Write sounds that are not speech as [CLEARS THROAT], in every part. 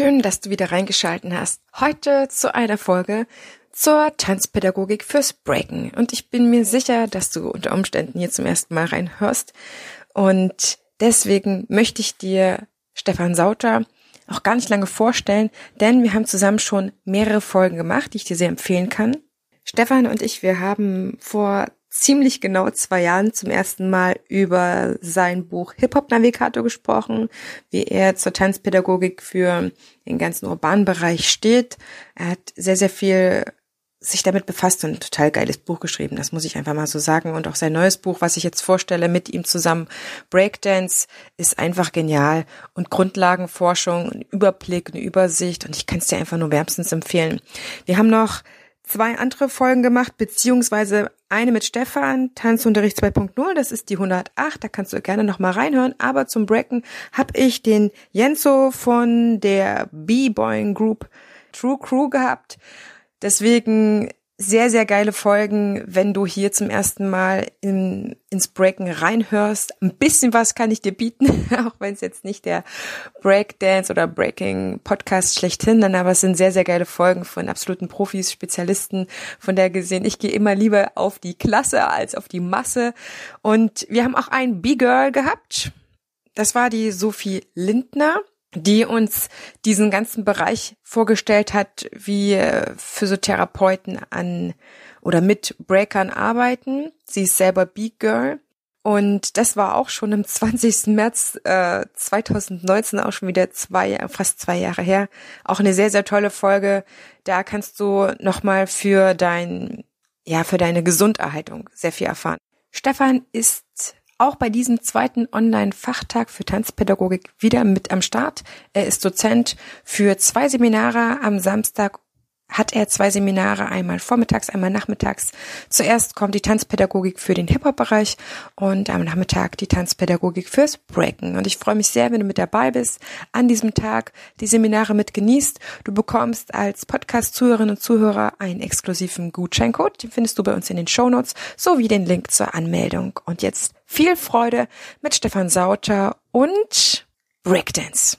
Schön, dass du wieder reingeschalten hast. Heute zu einer Folge zur Tanzpädagogik fürs Breaken. Und ich bin mir sicher, dass du unter Umständen hier zum ersten Mal reinhörst. Und deswegen möchte ich dir Stefan Sauter auch gar nicht lange vorstellen, denn wir haben zusammen schon mehrere Folgen gemacht, die ich dir sehr empfehlen kann. Stefan und ich, wir haben vor ziemlich genau zwei Jahren zum ersten Mal über sein Buch Hip-Hop-Navigator gesprochen, wie er zur Tanzpädagogik für den ganzen urbanen Bereich steht. Er hat sehr, sehr viel sich damit befasst und ein total geiles Buch geschrieben, das muss ich einfach mal so sagen. Und auch sein neues Buch, was ich jetzt vorstelle, mit ihm zusammen, Breakdance, ist einfach genial. Und Grundlagenforschung, ein Überblick, eine Übersicht. Und ich kann es dir einfach nur wärmstens empfehlen. Wir haben noch zwei andere Folgen gemacht, beziehungsweise eine mit Stefan, Tanzunterricht 2.0, das ist die 108, da kannst du gerne nochmal reinhören. Aber zum Brecken habe ich den Jenzo von der B-Boying Group True Crew gehabt. Deswegen sehr, sehr geile Folgen, wenn du hier zum ersten Mal in, ins Breaken reinhörst. Ein bisschen was kann ich dir bieten, [LAUGHS] auch wenn es jetzt nicht der Breakdance oder Breaking Podcast schlechthin, dann aber es sind sehr, sehr geile Folgen von absoluten Profis, Spezialisten, von der gesehen. Ich gehe immer lieber auf die Klasse als auf die Masse. Und wir haben auch ein B-Girl gehabt. Das war die Sophie Lindner die uns diesen ganzen Bereich vorgestellt hat, wie äh, Physiotherapeuten an oder mit Breakern arbeiten. Sie ist selber Beat Girl. Und das war auch schon am 20. [LAUGHS] März äh, 2019, auch schon wieder zwei, fast zwei Jahre her. Auch eine sehr, sehr tolle Folge. Da kannst du nochmal für dein, ja, für deine Gesunderhaltung sehr viel erfahren. Stefan ist auch bei diesem zweiten Online-Fachtag für Tanzpädagogik wieder mit am Start. Er ist Dozent für zwei Seminare am Samstag hat er zwei Seminare, einmal vormittags, einmal nachmittags. Zuerst kommt die Tanzpädagogik für den Hip-Hop-Bereich und am Nachmittag die Tanzpädagogik fürs Breaken. Und ich freue mich sehr, wenn du mit dabei bist, an diesem Tag die Seminare mit genießt. Du bekommst als Podcast-Zuhörerinnen und Zuhörer einen exklusiven Gutscheincode. Den findest du bei uns in den Shownotes sowie den Link zur Anmeldung. Und jetzt viel Freude mit Stefan Sauter und Breakdance.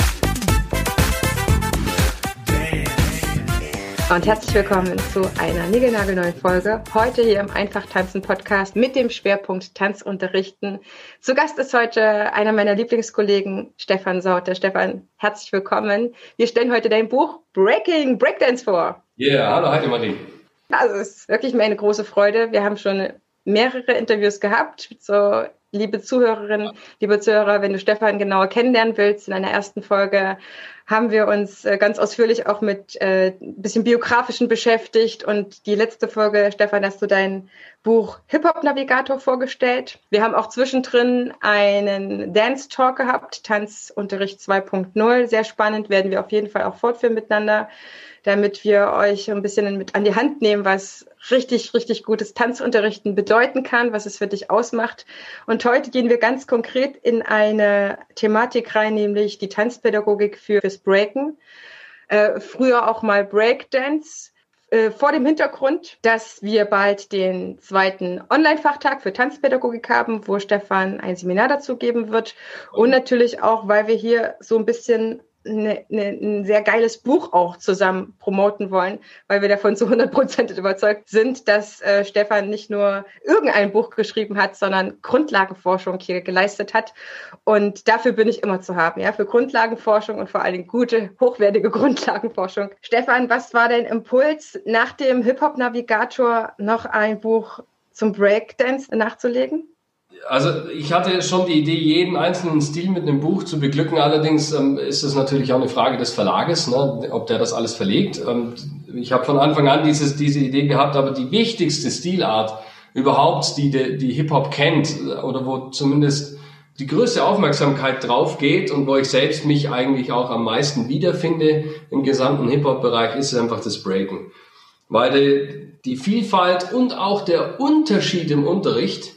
Und herzlich willkommen zu einer niegelnagelneuen Folge. Heute hier im Einfach Tanzen Podcast mit dem Schwerpunkt Tanzunterrichten. Zu Gast ist heute einer meiner Lieblingskollegen, Stefan Sauter. Stefan, herzlich willkommen. Wir stellen heute dein Buch Breaking Breakdance vor. Ja, yeah, hallo Heidi Marie. Also es ist wirklich mir eine große Freude. Wir haben schon mehrere Interviews gehabt. So, liebe Zuhörerinnen, liebe Zuhörer, wenn du Stefan genauer kennenlernen willst, in einer ersten Folge haben wir uns äh, ganz ausführlich auch mit äh, ein bisschen biografischen beschäftigt. Und die letzte Folge, Stefan, hast du dein Buch Hip-Hop Navigator vorgestellt. Wir haben auch zwischendrin einen Dance Talk gehabt, Tanzunterricht 2.0. Sehr spannend, werden wir auf jeden Fall auch fortführen miteinander damit wir euch ein bisschen mit an die Hand nehmen, was richtig, richtig gutes Tanzunterrichten bedeuten kann, was es für dich ausmacht. Und heute gehen wir ganz konkret in eine Thematik rein, nämlich die Tanzpädagogik für, fürs Breaken. Äh, früher auch mal Breakdance äh, vor dem Hintergrund, dass wir bald den zweiten Online-Fachtag für Tanzpädagogik haben, wo Stefan ein Seminar dazu geben wird. Und natürlich auch, weil wir hier so ein bisschen eine, eine, ein sehr geiles Buch auch zusammen promoten wollen, weil wir davon zu 100 Prozent überzeugt sind, dass äh, Stefan nicht nur irgendein Buch geschrieben hat, sondern Grundlagenforschung hier geleistet hat. Und dafür bin ich immer zu haben, ja, für Grundlagenforschung und vor allen Dingen gute, hochwertige [LAUGHS] Grundlagenforschung. Stefan, was war dein Impuls, nach dem Hip-Hop-Navigator noch ein Buch zum Breakdance nachzulegen? Also ich hatte schon die Idee, jeden einzelnen Stil mit einem Buch zu beglücken. Allerdings ähm, ist es natürlich auch eine Frage des Verlages, ne, ob der das alles verlegt. Ähm, ich habe von Anfang an dieses, diese Idee gehabt, aber die wichtigste Stilart überhaupt, die die, die Hip-Hop kennt oder wo zumindest die größte Aufmerksamkeit drauf geht und wo ich selbst mich eigentlich auch am meisten wiederfinde im gesamten Hip-Hop-Bereich, ist einfach das Breaken. weil die, die Vielfalt und auch der Unterschied im Unterricht,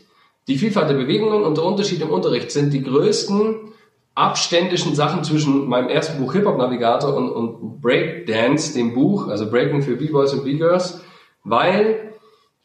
die Vielfalt der Bewegungen und der Unterschied im Unterricht sind die größten abständischen Sachen zwischen meinem ersten Buch Hip Hop Navigator und, und Breakdance, dem Buch, also Breaking für B-Boys und B-Girls, weil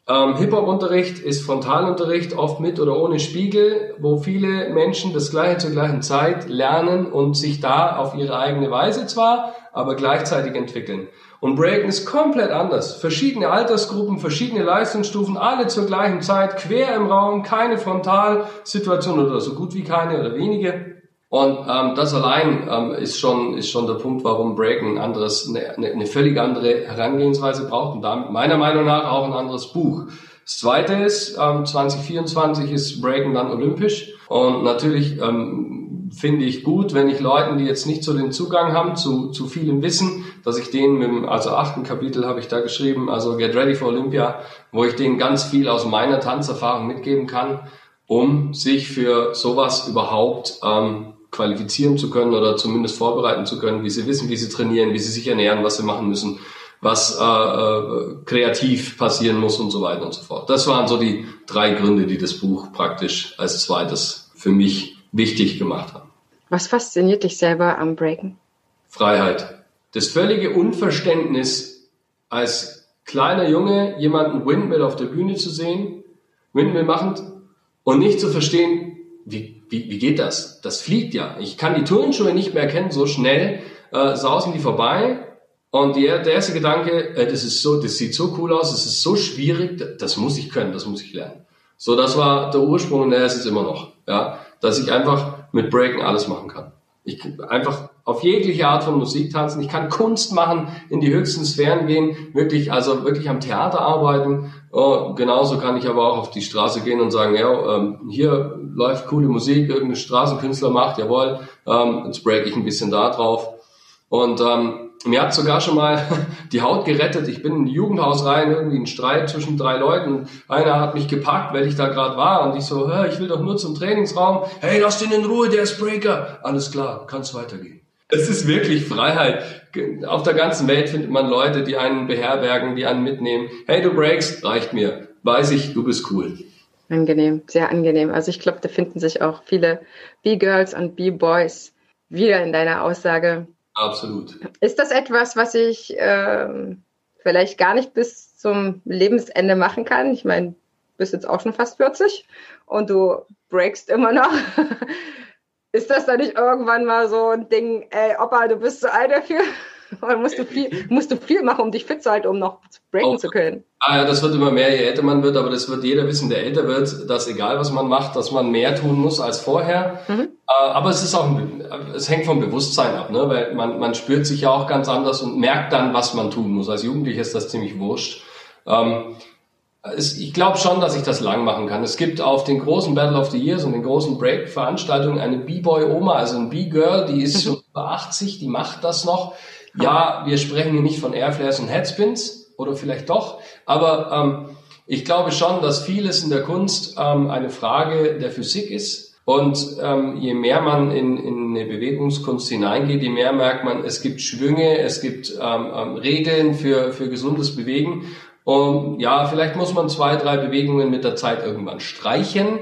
ähm, Hip-Hop-Unterricht ist Frontalunterricht, oft mit oder ohne Spiegel, wo viele Menschen das Gleiche zur gleichen Zeit lernen und sich da auf ihre eigene Weise zwar, aber gleichzeitig entwickeln. Und Breaken ist komplett anders. Verschiedene Altersgruppen, verschiedene Leistungsstufen, alle zur gleichen Zeit, quer im Raum, keine Frontalsituation oder so gut wie keine oder wenige. Und ähm, das allein ähm, ist schon ist schon der Punkt, warum Breaken ein anderes, eine, eine völlig andere Herangehensweise braucht und damit meiner Meinung nach auch ein anderes Buch. Das zweite ist, ähm, 2024 ist Breaken dann olympisch und natürlich ähm, finde ich gut, wenn ich Leuten, die jetzt nicht so den Zugang haben zu, zu vielem Wissen, dass ich denen mit dem, also achten Kapitel habe ich da geschrieben, also Get Ready for Olympia, wo ich denen ganz viel aus meiner Tanzerfahrung mitgeben kann, um sich für sowas überhaupt ähm, qualifizieren zu können oder zumindest vorbereiten zu können, wie sie wissen, wie sie trainieren, wie sie sich ernähren, was sie machen müssen, was äh, äh, kreativ passieren muss und so weiter und so fort. Das waren so die drei Gründe, die das Buch praktisch als zweites für mich wichtig gemacht haben. Was fasziniert dich selber am Breaken? Freiheit. Das völlige Unverständnis, als kleiner Junge jemanden Windmill auf der Bühne zu sehen, Windmill machend, und nicht zu verstehen, wie wie, wie geht das? Das fliegt ja. Ich kann die Turnschuhe nicht mehr erkennen, so schnell äh, sausen die vorbei. Und die, der erste Gedanke, äh, das ist so, das sieht so cool aus, das ist so schwierig, das muss ich können, das muss ich lernen. So, das war der Ursprung und der ist es immer noch. Ja, dass ich einfach mit Breaken alles machen kann. Ich einfach auf jegliche Art von Musik tanzen. Ich kann Kunst machen, in die höchsten Sphären gehen, wirklich, also wirklich am Theater arbeiten. Oh, genauso kann ich aber auch auf die Straße gehen und sagen, ja, ähm, hier läuft coole Musik, irgendein Straßenkünstler macht, jawohl, ähm, jetzt break ich ein bisschen da drauf. Und ähm, mir hat sogar schon mal [LAUGHS] die Haut gerettet. Ich bin in ein Jugendhaus rein, irgendwie ein Streit zwischen drei Leuten. Einer hat mich gepackt, weil ich da gerade war und ich so, ich will doch nur zum Trainingsraum. Hey, lass den in Ruhe, der ist Breaker. Alles klar, kannst weitergehen. Es ist wirklich Freiheit. Auf der ganzen Welt findet man Leute, die einen beherbergen, die einen mitnehmen. Hey, du breaks, reicht mir. Weiß ich, du bist cool. Angenehm, sehr angenehm. Also ich glaube, da finden sich auch viele B-Girls und B-Boys wieder in deiner Aussage. Absolut. Ist das etwas, was ich ähm, vielleicht gar nicht bis zum Lebensende machen kann? Ich meine, du bist jetzt auch schon fast 40 und du breakst immer noch. [LAUGHS] Ist das dann nicht irgendwann mal so ein Ding, ey, Opa, du bist zu alt dafür? [LAUGHS] Musst du viel, musst du viel machen, um dich fit zu halten, um noch breaken oh. zu können? Ah ja, das wird immer mehr, je älter man wird, aber das wird jeder wissen, der älter wird, dass egal was man macht, dass man mehr tun muss als vorher. Mhm. Äh, aber es ist auch, es hängt vom Bewusstsein ab, ne? weil man, man spürt sich ja auch ganz anders und merkt dann, was man tun muss. Als Jugendlicher ist das ziemlich wurscht. Ähm, ich glaube schon, dass ich das lang machen kann. Es gibt auf den großen Battle of the Years und den großen Break-Veranstaltungen eine B-Boy-Oma, also ein B-Girl, die ist schon über 80, die macht das noch. Ja, wir sprechen hier nicht von Airflares und Headspins oder vielleicht doch, aber ähm, ich glaube schon, dass vieles in der Kunst ähm, eine Frage der Physik ist. Und ähm, je mehr man in, in eine Bewegungskunst hineingeht, je mehr merkt man, es gibt Schwünge, es gibt ähm, ähm, Regeln für, für gesundes Bewegen. Und ja, vielleicht muss man zwei, drei Bewegungen mit der Zeit irgendwann streichen.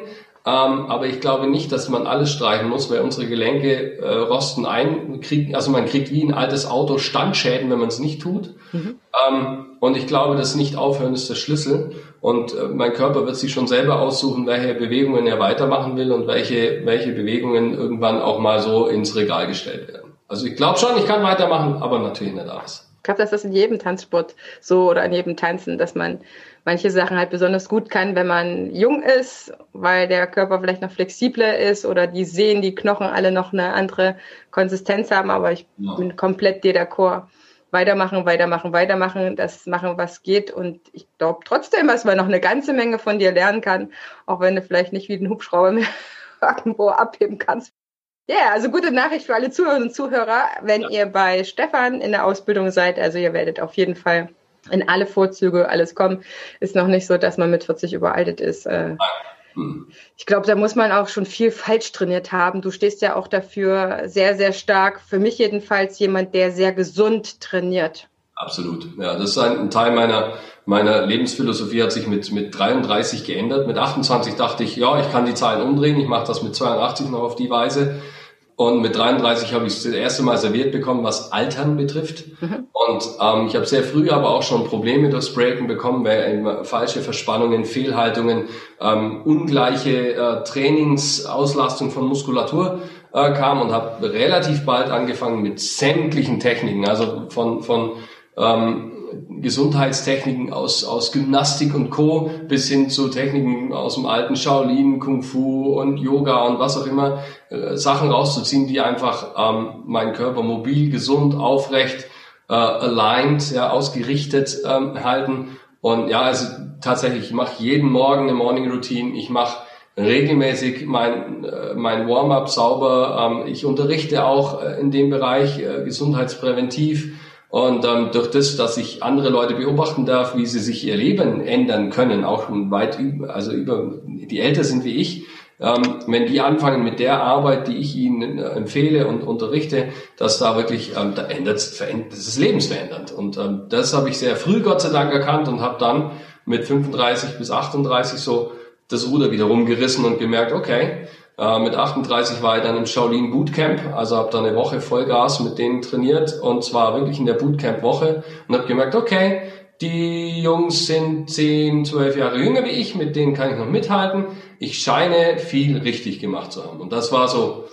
Ähm, aber ich glaube nicht, dass man alles streichen muss, weil unsere Gelenke äh, rosten ein. Krieg, also man kriegt wie ein altes Auto Standschäden, wenn man es nicht tut. Mhm. Ähm, und ich glaube, das Nicht-Aufhören ist der Schlüssel. Und äh, mein Körper wird sich schon selber aussuchen, welche Bewegungen er weitermachen will und welche, welche Bewegungen irgendwann auch mal so ins Regal gestellt werden. Also ich glaube schon, ich kann weitermachen, aber natürlich nicht alles glaube, dass das in jedem Tanzsport so oder in jedem Tanzen, dass man manche Sachen halt besonders gut kann, wenn man jung ist, weil der Körper vielleicht noch flexibler ist oder die Sehnen, die Knochen alle noch eine andere Konsistenz haben. Aber ich ja. bin komplett dir d'accord. Weitermachen, weitermachen, weitermachen, das machen, was geht. Und ich glaube trotzdem, dass man noch eine ganze Menge von dir lernen kann, auch wenn du vielleicht nicht wie den Hubschrauber mehr [LAUGHS] irgendwo abheben kannst. Ja, yeah, also gute Nachricht für alle Zuhörerinnen und Zuhörer, wenn ja. ihr bei Stefan in der Ausbildung seid. Also ihr werdet auf jeden Fall in alle Vorzüge alles kommen. Ist noch nicht so, dass man mit 40 überaltet ist. Äh. Hm. Ich glaube, da muss man auch schon viel falsch trainiert haben. Du stehst ja auch dafür sehr, sehr stark, für mich jedenfalls, jemand, der sehr gesund trainiert. Absolut. Ja, das ist ein, Teil meiner, meiner Lebensphilosophie hat sich mit, mit 33 geändert. Mit 28 dachte ich, ja, ich kann die Zahlen umdrehen. Ich mache das mit 82 noch auf die Weise. Und mit 33 habe ich das erste Mal serviert bekommen, was Altern betrifft. Mhm. Und ähm, ich habe sehr früh aber auch schon Probleme durchs Breaken bekommen, weil falsche Verspannungen, Fehlhaltungen, ähm, ungleiche äh, Trainingsauslastung von Muskulatur äh, kam und habe relativ bald angefangen mit sämtlichen Techniken, also von, von ähm, Gesundheitstechniken aus, aus Gymnastik und Co. bis hin zu Techniken aus dem alten Shaolin, Kung Fu und Yoga und was auch immer, äh, Sachen rauszuziehen, die einfach ähm, meinen Körper mobil, gesund, aufrecht, äh, aligned, ja, ausgerichtet ähm, halten. Und ja, also tatsächlich, ich mache jeden Morgen eine Morning Routine, ich mache regelmäßig mein, äh, mein Warm-up sauber, ähm, ich unterrichte auch äh, in dem Bereich äh, gesundheitspräventiv und ähm, durch das, dass ich andere Leute beobachten darf, wie sie sich ihr Leben ändern können, auch schon weit über, also über, die älter sind wie ich, ähm, wenn die anfangen mit der Arbeit, die ich ihnen äh, empfehle und unterrichte, dass da wirklich, ähm, da ändert verändert, das ist lebensverändernd. Und ähm, das habe ich sehr früh Gott sei Dank erkannt und habe dann mit 35 bis 38 so das Ruder wieder rumgerissen und gemerkt, okay, äh, mit 38 war ich dann im Shaolin Bootcamp, also habe da eine Woche Vollgas mit denen trainiert und zwar wirklich in der Bootcamp-Woche und habe gemerkt, okay, die Jungs sind 10, 12 Jahre jünger wie ich, mit denen kann ich noch mithalten. Ich scheine viel richtig gemacht zu haben. Und das war so,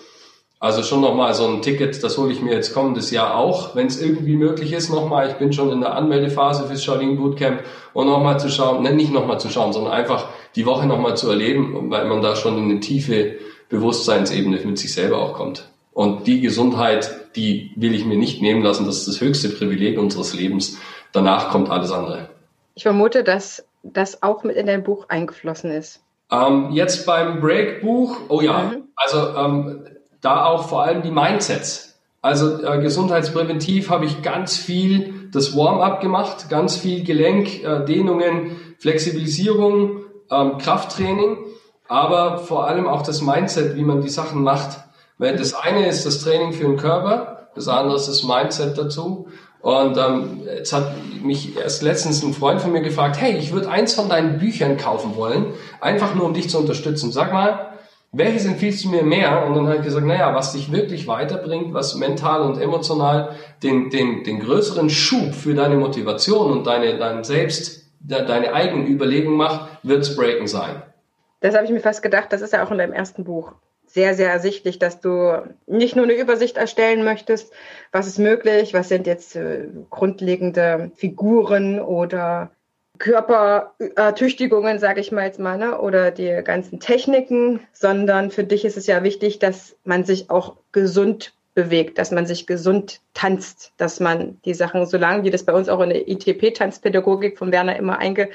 also schon nochmal so ein Ticket, das hole ich mir jetzt kommendes Jahr auch, wenn es irgendwie möglich ist, nochmal. Ich bin schon in der Anmeldephase fürs Shaolin Bootcamp und nochmal zu schauen, ne, nicht nochmal zu schauen, sondern einfach die Woche nochmal zu erleben, weil man da schon in eine tiefe Bewusstseinsebene mit sich selber auch kommt. Und die Gesundheit, die will ich mir nicht nehmen lassen. Das ist das höchste Privileg unseres Lebens. Danach kommt alles andere. Ich vermute, dass das auch mit in dein Buch eingeflossen ist. Ähm, jetzt beim Break-Buch, oh ja, mhm. also ähm, da auch vor allem die Mindsets. Also äh, gesundheitspräventiv habe ich ganz viel das Warm-up gemacht, ganz viel Gelenk, äh, Dehnungen, Flexibilisierung, ähm, Krafttraining aber vor allem auch das Mindset, wie man die Sachen macht. Weil das eine ist das Training für den Körper, das andere ist das Mindset dazu. Und ähm, jetzt hat mich erst letztens ein Freund von mir gefragt, hey, ich würde eins von deinen Büchern kaufen wollen, einfach nur um dich zu unterstützen. Sag mal, welches empfiehlst du mir mehr? Und dann habe ich gesagt, naja, was dich wirklich weiterbringt, was mental und emotional den, den, den größeren Schub für deine Motivation und deine, dein Selbst, deine eigenen Überlegungen macht, wird's Breaken sein. Das habe ich mir fast gedacht, das ist ja auch in deinem ersten Buch sehr, sehr ersichtlich, dass du nicht nur eine Übersicht erstellen möchtest, was ist möglich, was sind jetzt äh, grundlegende Figuren oder Körpertüchtigungen, sage ich mal jetzt mal, ne? oder die ganzen Techniken, sondern für dich ist es ja wichtig, dass man sich auch gesund bewegt, dass man sich gesund tanzt, dass man die Sachen, solange wie das bei uns auch in der ITP-Tanzpädagogik von Werner immer einge,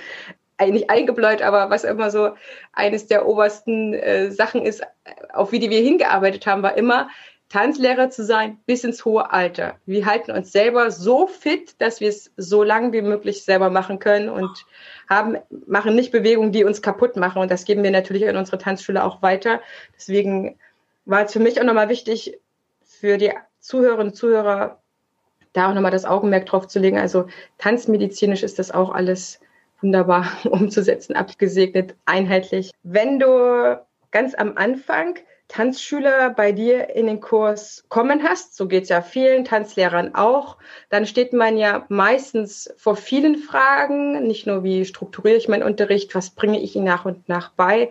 nicht eingebläut, aber was immer so eines der obersten äh, Sachen ist, auf wie die wir hingearbeitet haben, war immer, Tanzlehrer zu sein bis ins hohe Alter. Wir halten uns selber so fit, dass wir es so lange wie möglich selber machen können und haben, machen nicht Bewegungen, die uns kaputt machen. Und das geben wir natürlich in unserer Tanzschule auch weiter. Deswegen war es für mich auch nochmal wichtig, für die Zuhörerinnen und Zuhörer da auch nochmal das Augenmerk drauf zu legen. Also tanzmedizinisch ist das auch alles wunderbar [LAUGHS] umzusetzen, abgesegnet, einheitlich. Wenn du ganz am Anfang Tanzschüler bei dir in den Kurs kommen hast, so geht es ja vielen Tanzlehrern auch, dann steht man ja meistens vor vielen Fragen, nicht nur wie strukturiere ich meinen Unterricht, was bringe ich ihnen nach und nach bei,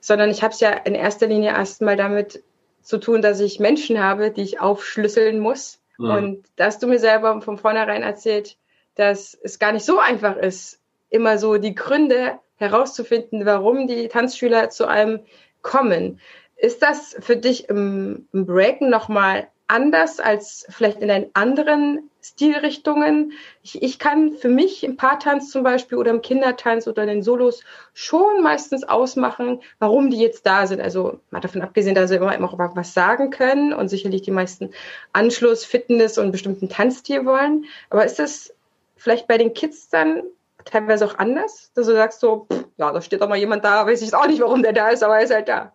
sondern ich habe es ja in erster Linie erstmal damit zu tun, dass ich Menschen habe, die ich aufschlüsseln muss. Ja. Und dass du mir selber von vornherein erzählt, dass es gar nicht so einfach ist, immer so die Gründe herauszufinden, warum die Tanzschüler zu einem kommen. Ist das für dich im, Breaken nochmal anders als vielleicht in den anderen Stilrichtungen? Ich, ich kann für mich im Paartanz zum Beispiel oder im Kindertanz oder in den Solos schon meistens ausmachen, warum die jetzt da sind. Also mal davon abgesehen, dass sie immer, immer was sagen können und sicherlich die meisten Anschluss, Fitness und bestimmten Tanzstil wollen. Aber ist das vielleicht bei den Kids dann teilweise auch anders, dass du sagst so, pff, ja, da steht doch mal jemand da, weiß ich auch nicht, warum der da ist, aber er ist halt da.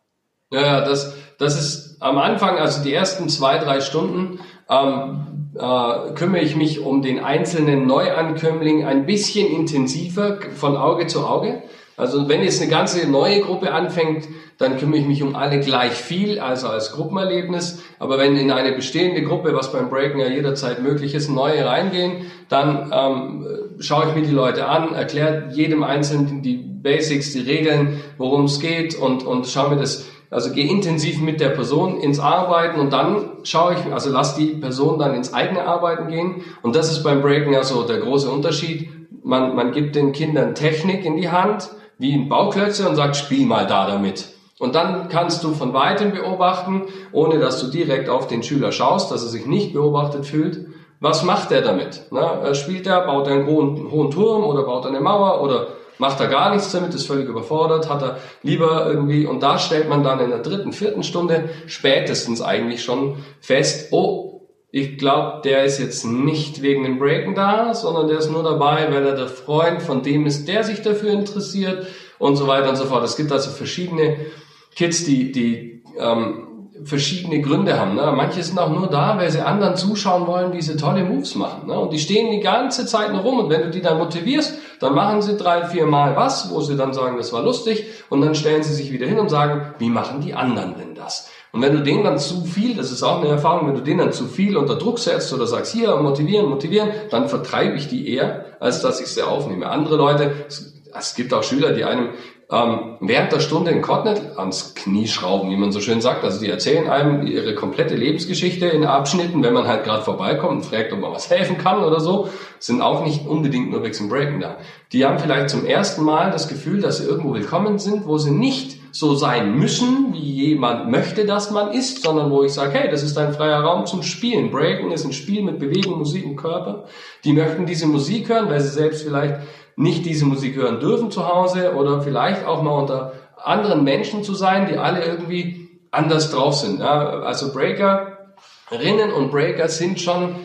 Ja, das, das ist am Anfang, also die ersten zwei, drei Stunden, ähm, äh, kümmere ich mich um den einzelnen Neuankömmling ein bisschen intensiver von Auge zu Auge. Also wenn jetzt eine ganze neue Gruppe anfängt, dann kümmere ich mich um alle gleich viel, also als Gruppenerlebnis. Aber wenn in eine bestehende Gruppe, was beim Breaken ja jederzeit möglich ist, neue reingehen, dann ähm, schaue ich mir die Leute an, erkläre jedem Einzelnen die Basics, die Regeln, worum es geht und, und schaue mir das also gehe intensiv mit der Person ins Arbeiten und dann schaue ich, also lass die Person dann ins eigene Arbeiten gehen. Und das ist beim Breaken ja so der große Unterschied. Man, man gibt den Kindern Technik in die Hand, wie ein Bauklötze und sagt, spiel mal da damit. Und dann kannst du von weitem beobachten, ohne dass du direkt auf den Schüler schaust, dass er sich nicht beobachtet fühlt. Was macht er damit? Na, spielt er, baut er einen hohen, hohen Turm oder baut er eine Mauer oder macht er gar nichts damit, ist völlig überfordert, hat er lieber irgendwie, und da stellt man dann in der dritten, vierten Stunde spätestens eigentlich schon fest, oh, ich glaube, der ist jetzt nicht wegen dem Breaken da, sondern der ist nur dabei, weil er der Freund von dem ist, der sich dafür interessiert und so weiter und so fort. Es gibt also verschiedene Kids, die, die ähm, verschiedene Gründe haben. Ne? Manche sind auch nur da, weil sie anderen zuschauen wollen, wie sie tolle Moves machen. Ne? Und die stehen die ganze Zeit nur rum. Und wenn du die dann motivierst, dann machen sie drei, vier Mal was, wo sie dann sagen, das war lustig. Und dann stellen sie sich wieder hin und sagen, wie machen die anderen denn das? Und wenn du denen dann zu viel, das ist auch eine Erfahrung, wenn du denen dann zu viel unter Druck setzt oder sagst, hier, motivieren, motivieren, dann vertreibe ich die eher, als dass ich sie aufnehme. Andere Leute, es gibt auch Schüler, die einem ähm, während der Stunde in Cotnet ans Knie schrauben, wie man so schön sagt. Also die erzählen einem ihre komplette Lebensgeschichte in Abschnitten, wenn man halt gerade vorbeikommt und fragt, ob man was helfen kann oder so, sind auch nicht unbedingt nur wegen Breaken da. Die haben vielleicht zum ersten Mal das Gefühl, dass sie irgendwo willkommen sind, wo sie nicht so sein müssen, wie jemand möchte, dass man ist, sondern wo ich sage, hey, das ist ein freier Raum zum Spielen. Breaken ist ein Spiel mit Bewegung, Musik und Körper. Die möchten diese Musik hören, weil sie selbst vielleicht nicht diese Musik hören dürfen zu Hause oder vielleicht auch mal unter anderen Menschen zu sein, die alle irgendwie anders drauf sind. Ja, also Breakerinnen und Breaker sind schon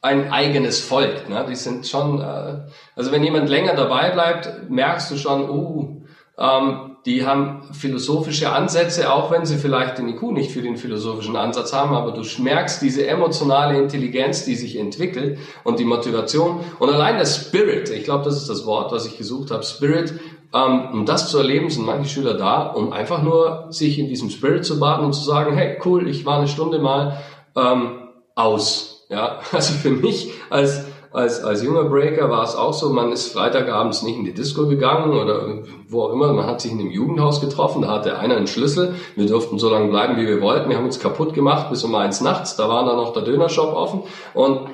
ein eigenes Volk. Ne? Die sind schon, äh, also wenn jemand länger dabei bleibt, merkst du schon, uh, ähm, die haben philosophische Ansätze, auch wenn sie vielleicht den IQ nicht für den philosophischen Ansatz haben, aber du merkst diese emotionale Intelligenz, die sich entwickelt und die Motivation und allein der Spirit, ich glaube, das ist das Wort, was ich gesucht habe, Spirit, ähm, um das zu erleben, sind manche Schüler da, um einfach nur sich in diesem Spirit zu baden und zu sagen, hey, cool, ich war eine Stunde mal ähm, aus. Ja, [LAUGHS] also für mich als als, als junger Breaker war es auch so, man ist Freitagabends nicht in die Disco gegangen oder wo auch immer, man hat sich in einem Jugendhaus getroffen, da hatte einer einen Schlüssel, wir durften so lange bleiben, wie wir wollten, wir haben uns kaputt gemacht bis um eins nachts, da war dann noch der Dönershop offen und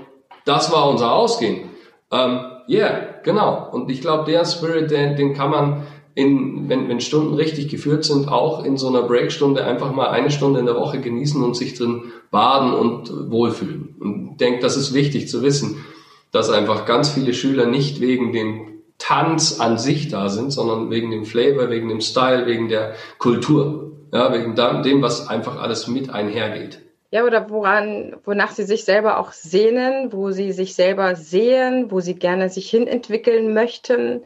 das war unser Ausgehen. Ähm, yeah, genau. Und ich glaube, der Spirit, den, den kann man in, wenn, wenn Stunden richtig geführt sind, auch in so einer Breakstunde einfach mal eine Stunde in der Woche genießen und sich drin baden und wohlfühlen. Und denke, das ist wichtig zu wissen dass einfach ganz viele Schüler nicht wegen dem Tanz an sich da sind, sondern wegen dem Flavor, wegen dem Style, wegen der Kultur, ja, wegen dem, was einfach alles mit einhergeht. Ja, oder woran, wonach sie sich selber auch sehnen, wo sie sich selber sehen, wo sie gerne sich hinentwickeln möchten.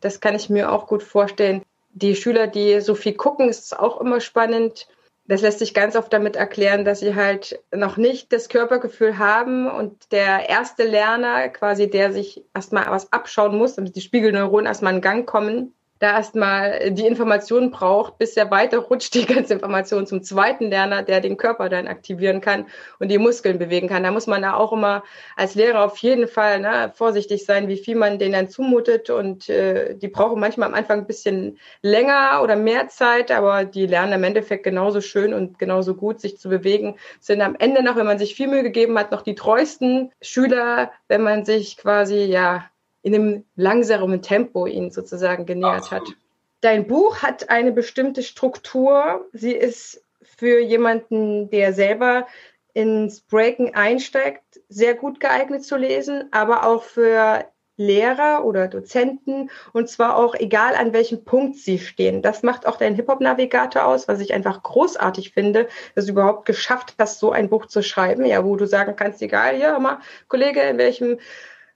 Das kann ich mir auch gut vorstellen. Die Schüler, die so viel gucken, ist auch immer spannend das lässt sich ganz oft damit erklären, dass sie halt noch nicht das Körpergefühl haben und der erste Lerner, quasi der sich erstmal was abschauen muss, damit die Spiegelneuronen erstmal in Gang kommen, da erstmal die Information braucht, bis er weiter rutscht, die ganze Information zum zweiten Lerner, der den Körper dann aktivieren kann und die Muskeln bewegen kann. Da muss man da auch immer als Lehrer auf jeden Fall ne, vorsichtig sein, wie viel man denen dann zumutet. Und äh, die brauchen manchmal am Anfang ein bisschen länger oder mehr Zeit, aber die lernen im Endeffekt genauso schön und genauso gut, sich zu bewegen. Sind am Ende noch, wenn man sich viel Mühe gegeben hat, noch die treuesten Schüler, wenn man sich quasi ja in einem langsamen Tempo ihn sozusagen genähert Absolut. hat. Dein Buch hat eine bestimmte Struktur. Sie ist für jemanden, der selber ins Breaken einsteigt, sehr gut geeignet zu lesen, aber auch für Lehrer oder Dozenten und zwar auch egal an welchem Punkt sie stehen. Das macht auch dein Hip-Hop-Navigator aus, was ich einfach großartig finde, dass du überhaupt geschafft hast, so ein Buch zu schreiben, ja, wo du sagen kannst, egal, ja, mal, Kollege, in welchem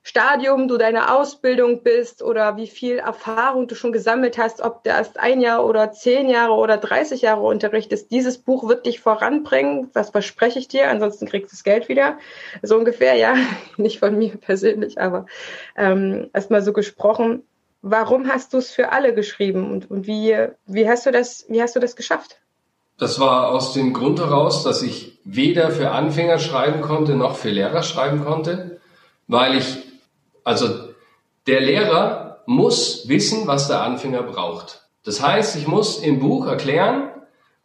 Stadium du deine Ausbildung bist oder wie viel Erfahrung du schon gesammelt hast, ob du erst ein Jahr oder zehn Jahre oder 30 Jahre unterrichtest. Dieses Buch wird dich voranbringen, das verspreche ich dir, ansonsten kriegst du das Geld wieder. So ungefähr, ja, [LAUGHS] nicht von mir persönlich, aber ähm, erstmal so gesprochen. Warum hast du es für alle geschrieben und, und wie, wie, hast du das, wie hast du das geschafft? Das war aus dem Grund heraus, dass ich weder für Anfänger schreiben konnte noch für Lehrer schreiben konnte, weil ich also der Lehrer muss wissen, was der Anfänger braucht. Das heißt, ich muss im Buch erklären,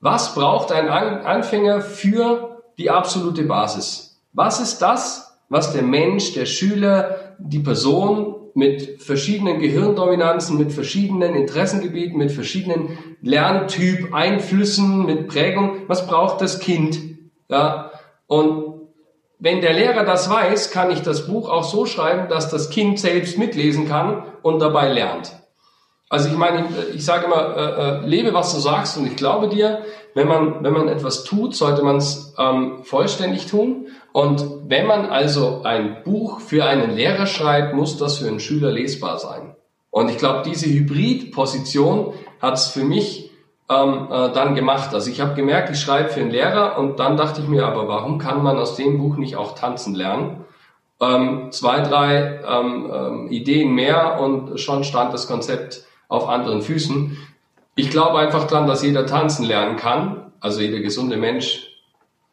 was braucht ein Anfänger für die absolute Basis? Was ist das, was der Mensch, der Schüler, die Person mit verschiedenen Gehirndominanzen, mit verschiedenen Interessengebieten, mit verschiedenen Lerntyp, Einflüssen, mit Prägung, was braucht das Kind? Ja, und wenn der Lehrer das weiß, kann ich das Buch auch so schreiben, dass das Kind selbst mitlesen kann und dabei lernt. Also ich meine, ich sage immer, äh, äh, lebe, was du sagst und ich glaube dir, wenn man, wenn man etwas tut, sollte man es ähm, vollständig tun. Und wenn man also ein Buch für einen Lehrer schreibt, muss das für einen Schüler lesbar sein. Und ich glaube, diese Hybridposition hat es für mich ähm, äh, dann gemacht. Also ich habe gemerkt, ich schreibe für einen Lehrer und dann dachte ich mir, aber warum kann man aus dem Buch nicht auch tanzen lernen? Ähm, zwei, drei ähm, ähm, Ideen mehr und schon stand das Konzept auf anderen Füßen. Ich glaube einfach dran, dass jeder tanzen lernen kann, also jeder gesunde Mensch.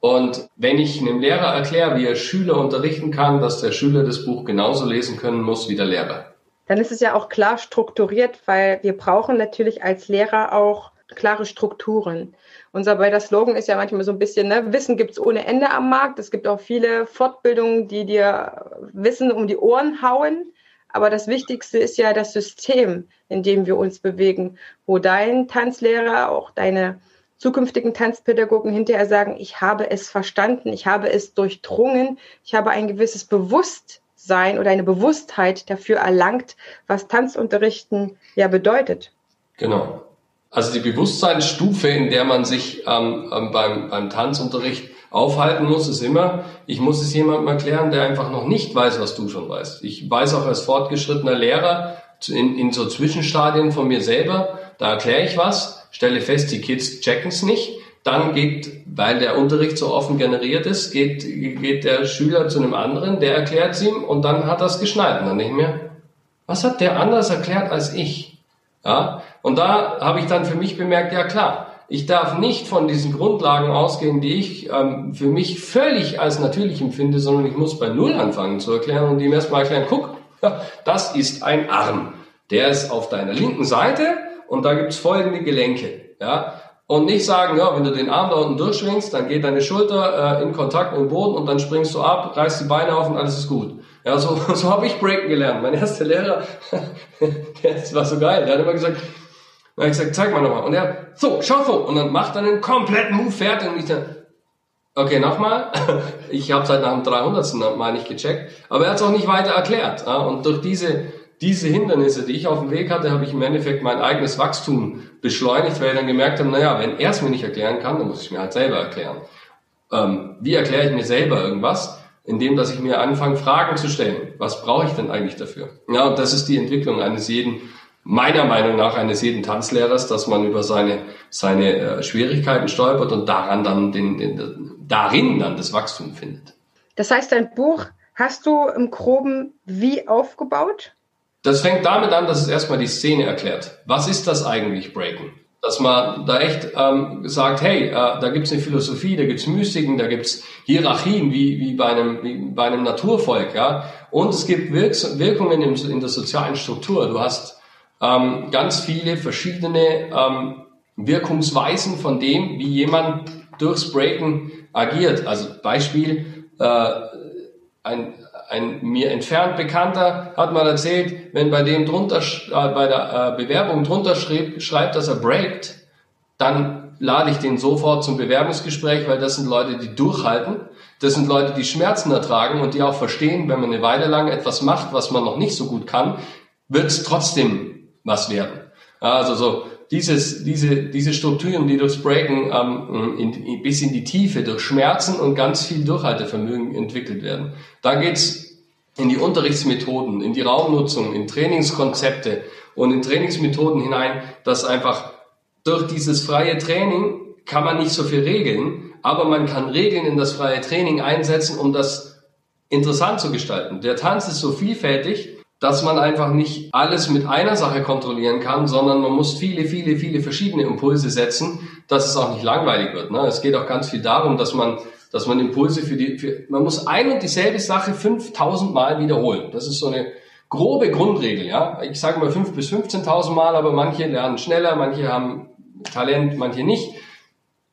Und wenn ich einem Lehrer erkläre, wie er Schüler unterrichten kann, dass der Schüler das Buch genauso lesen können muss wie der Lehrer. Dann ist es ja auch klar strukturiert, weil wir brauchen natürlich als Lehrer auch klare Strukturen. Unser beider Slogan ist ja manchmal so ein bisschen, ne, Wissen gibt's ohne Ende am Markt. Es gibt auch viele Fortbildungen, die dir Wissen um die Ohren hauen. Aber das Wichtigste ist ja das System, in dem wir uns bewegen, wo dein Tanzlehrer, auch deine zukünftigen Tanzpädagogen hinterher sagen, ich habe es verstanden, ich habe es durchdrungen, ich habe ein gewisses Bewusstsein oder eine Bewusstheit dafür erlangt, was Tanzunterrichten ja bedeutet. Genau. Also die Bewusstseinsstufe, in der man sich ähm, ähm, beim, beim Tanzunterricht aufhalten muss, ist immer, ich muss es jemandem erklären, der einfach noch nicht weiß, was du schon weißt. Ich weiß auch als fortgeschrittener Lehrer in, in so Zwischenstadien von mir selber, da erkläre ich was, stelle fest, die Kids checken es nicht. Dann geht, weil der Unterricht so offen generiert ist, geht, geht der Schüler zu einem anderen, der erklärt es ihm und dann hat er es geschnallt. Und dann nicht mehr, was hat der anders erklärt als ich? Ja, und da habe ich dann für mich bemerkt, ja klar, ich darf nicht von diesen Grundlagen ausgehen, die ich ähm, für mich völlig als natürlich empfinde, sondern ich muss bei Null anfangen zu erklären und ihm erstmal erklären, guck, [LAUGHS] das ist ein Arm. Der ist auf deiner linken Seite und da gibt's folgende Gelenke. Ja, und nicht sagen, ja, wenn du den Arm da unten durchschwingst, dann geht deine Schulter äh, in Kontakt mit dem Boden und dann springst du ab, reißt die Beine auf und alles ist gut. Ja, so, [LAUGHS] so habe ich Breaken gelernt. Mein erster Lehrer, [LAUGHS] der war so geil, der hat immer gesagt, dann habe gesagt, zeig mal nochmal. Und er, so, schau so. Und dann macht er einen kompletten Move fertig. Und ich dann, okay, nochmal. [LAUGHS] Ich habe seit nach dem 300. Mal nicht gecheckt. Aber er hat es auch nicht weiter erklärt. Und durch diese, diese Hindernisse, die ich auf dem Weg hatte, habe ich im Endeffekt mein eigenes Wachstum beschleunigt, weil ich dann gemerkt habe, naja, wenn er es mir nicht erklären kann, dann muss ich mir halt selber erklären. Ähm, wie erkläre ich mir selber irgendwas? Indem, dass ich mir anfange, Fragen zu stellen. Was brauche ich denn eigentlich dafür? Ja, und das ist die Entwicklung eines jeden meiner Meinung nach eines jeden Tanzlehrers, dass man über seine, seine äh, Schwierigkeiten stolpert und daran dann den, den, darin dann das Wachstum findet. Das heißt, dein Buch hast du im Groben wie aufgebaut? Das fängt damit an, dass es erstmal die Szene erklärt. Was ist das eigentlich Breaken? Dass man da echt ähm, sagt, hey, äh, da gibt's eine Philosophie, da gibt's Mystiken, da gibt's Hierarchien wie, wie, bei einem, wie bei einem Naturvolk. ja. Und es gibt Wirks Wirkungen in, in der sozialen Struktur. Du hast ähm, ganz viele verschiedene ähm, Wirkungsweisen von dem, wie jemand durchs Breaken agiert. Also Beispiel, äh, ein, ein mir entfernt Bekannter hat mal erzählt, wenn bei dem drunter, äh, bei der äh, Bewerbung drunter schreibt, schreibt, dass er breakt, dann lade ich den sofort zum Bewerbungsgespräch, weil das sind Leute, die durchhalten. Das sind Leute, die Schmerzen ertragen und die auch verstehen, wenn man eine Weile lang etwas macht, was man noch nicht so gut kann, wird es trotzdem was werden. Also so dieses, diese, diese Strukturen, die durchs Breaken ähm, in, bis in die Tiefe durch Schmerzen und ganz viel Durchhaltevermögen entwickelt werden. Dann geht's in die Unterrichtsmethoden, in die Raumnutzung, in Trainingskonzepte und in Trainingsmethoden hinein, dass einfach durch dieses freie Training kann man nicht so viel regeln, aber man kann Regeln in das freie Training einsetzen, um das interessant zu gestalten. Der Tanz ist so vielfältig, dass man einfach nicht alles mit einer Sache kontrollieren kann, sondern man muss viele, viele, viele verschiedene Impulse setzen, dass es auch nicht langweilig wird. Ne? Es geht auch ganz viel darum, dass man, dass man Impulse für die, für, man muss ein und dieselbe Sache 5000 Mal wiederholen. Das ist so eine grobe Grundregel. Ja, ich sage mal 5 bis 15.000 Mal, aber manche lernen schneller, manche haben Talent, manche nicht.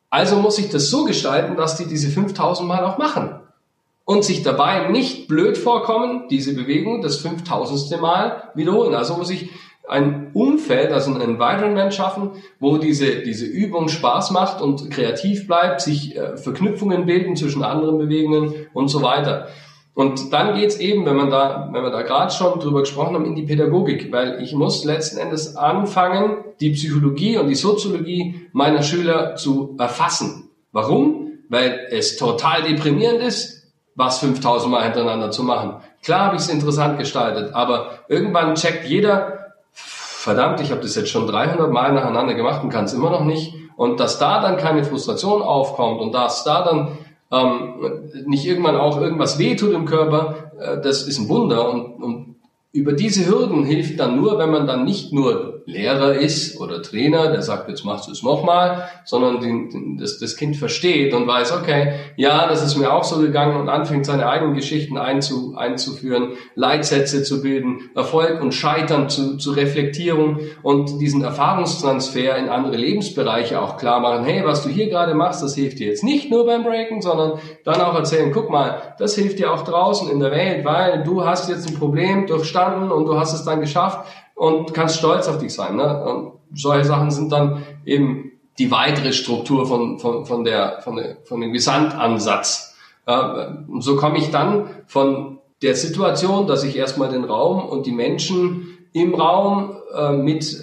Also muss ich das so gestalten, dass die diese 5000 Mal auch machen und sich dabei nicht blöd vorkommen, diese Bewegung das 5000. Mal wiederholen. Also muss ich ein Umfeld, also ein Environment schaffen, wo diese, diese Übung Spaß macht und kreativ bleibt, sich äh, Verknüpfungen bilden zwischen anderen Bewegungen und so weiter. Und dann geht's eben, wenn man da, wenn wir da gerade schon drüber gesprochen haben, in die Pädagogik, weil ich muss letzten Endes anfangen, die Psychologie und die Soziologie meiner Schüler zu erfassen. Warum? Weil es total deprimierend ist, was 5000 Mal hintereinander zu machen. Klar habe ich es interessant gestaltet, aber irgendwann checkt jeder, verdammt, ich habe das jetzt schon 300 Mal nacheinander gemacht und kann es immer noch nicht. Und dass da dann keine Frustration aufkommt und dass da dann ähm, nicht irgendwann auch irgendwas wehtut im Körper, äh, das ist ein Wunder. Und, und über diese Hürden hilft dann nur, wenn man dann nicht nur Lehrer ist oder Trainer, der sagt, jetzt machst du es nochmal, sondern den, den, das, das Kind versteht und weiß, okay, ja, das ist mir auch so gegangen und anfängt seine eigenen Geschichten einzu, einzuführen, Leitsätze zu bilden, Erfolg und Scheitern zu, zu reflektieren und diesen Erfahrungstransfer in andere Lebensbereiche auch klar machen, hey, was du hier gerade machst, das hilft dir jetzt nicht nur beim Breaken, sondern dann auch erzählen, guck mal, das hilft dir auch draußen in der Welt, weil du hast jetzt ein Problem durchstanden und du hast es dann geschafft und kannst stolz auf dich sein. Ne? Und solche Sachen sind dann eben die weitere Struktur von, von, von, der, von, der, von dem Gesamtansatz. Ja, so komme ich dann von der Situation, dass ich erstmal den Raum und die Menschen im Raum äh, mit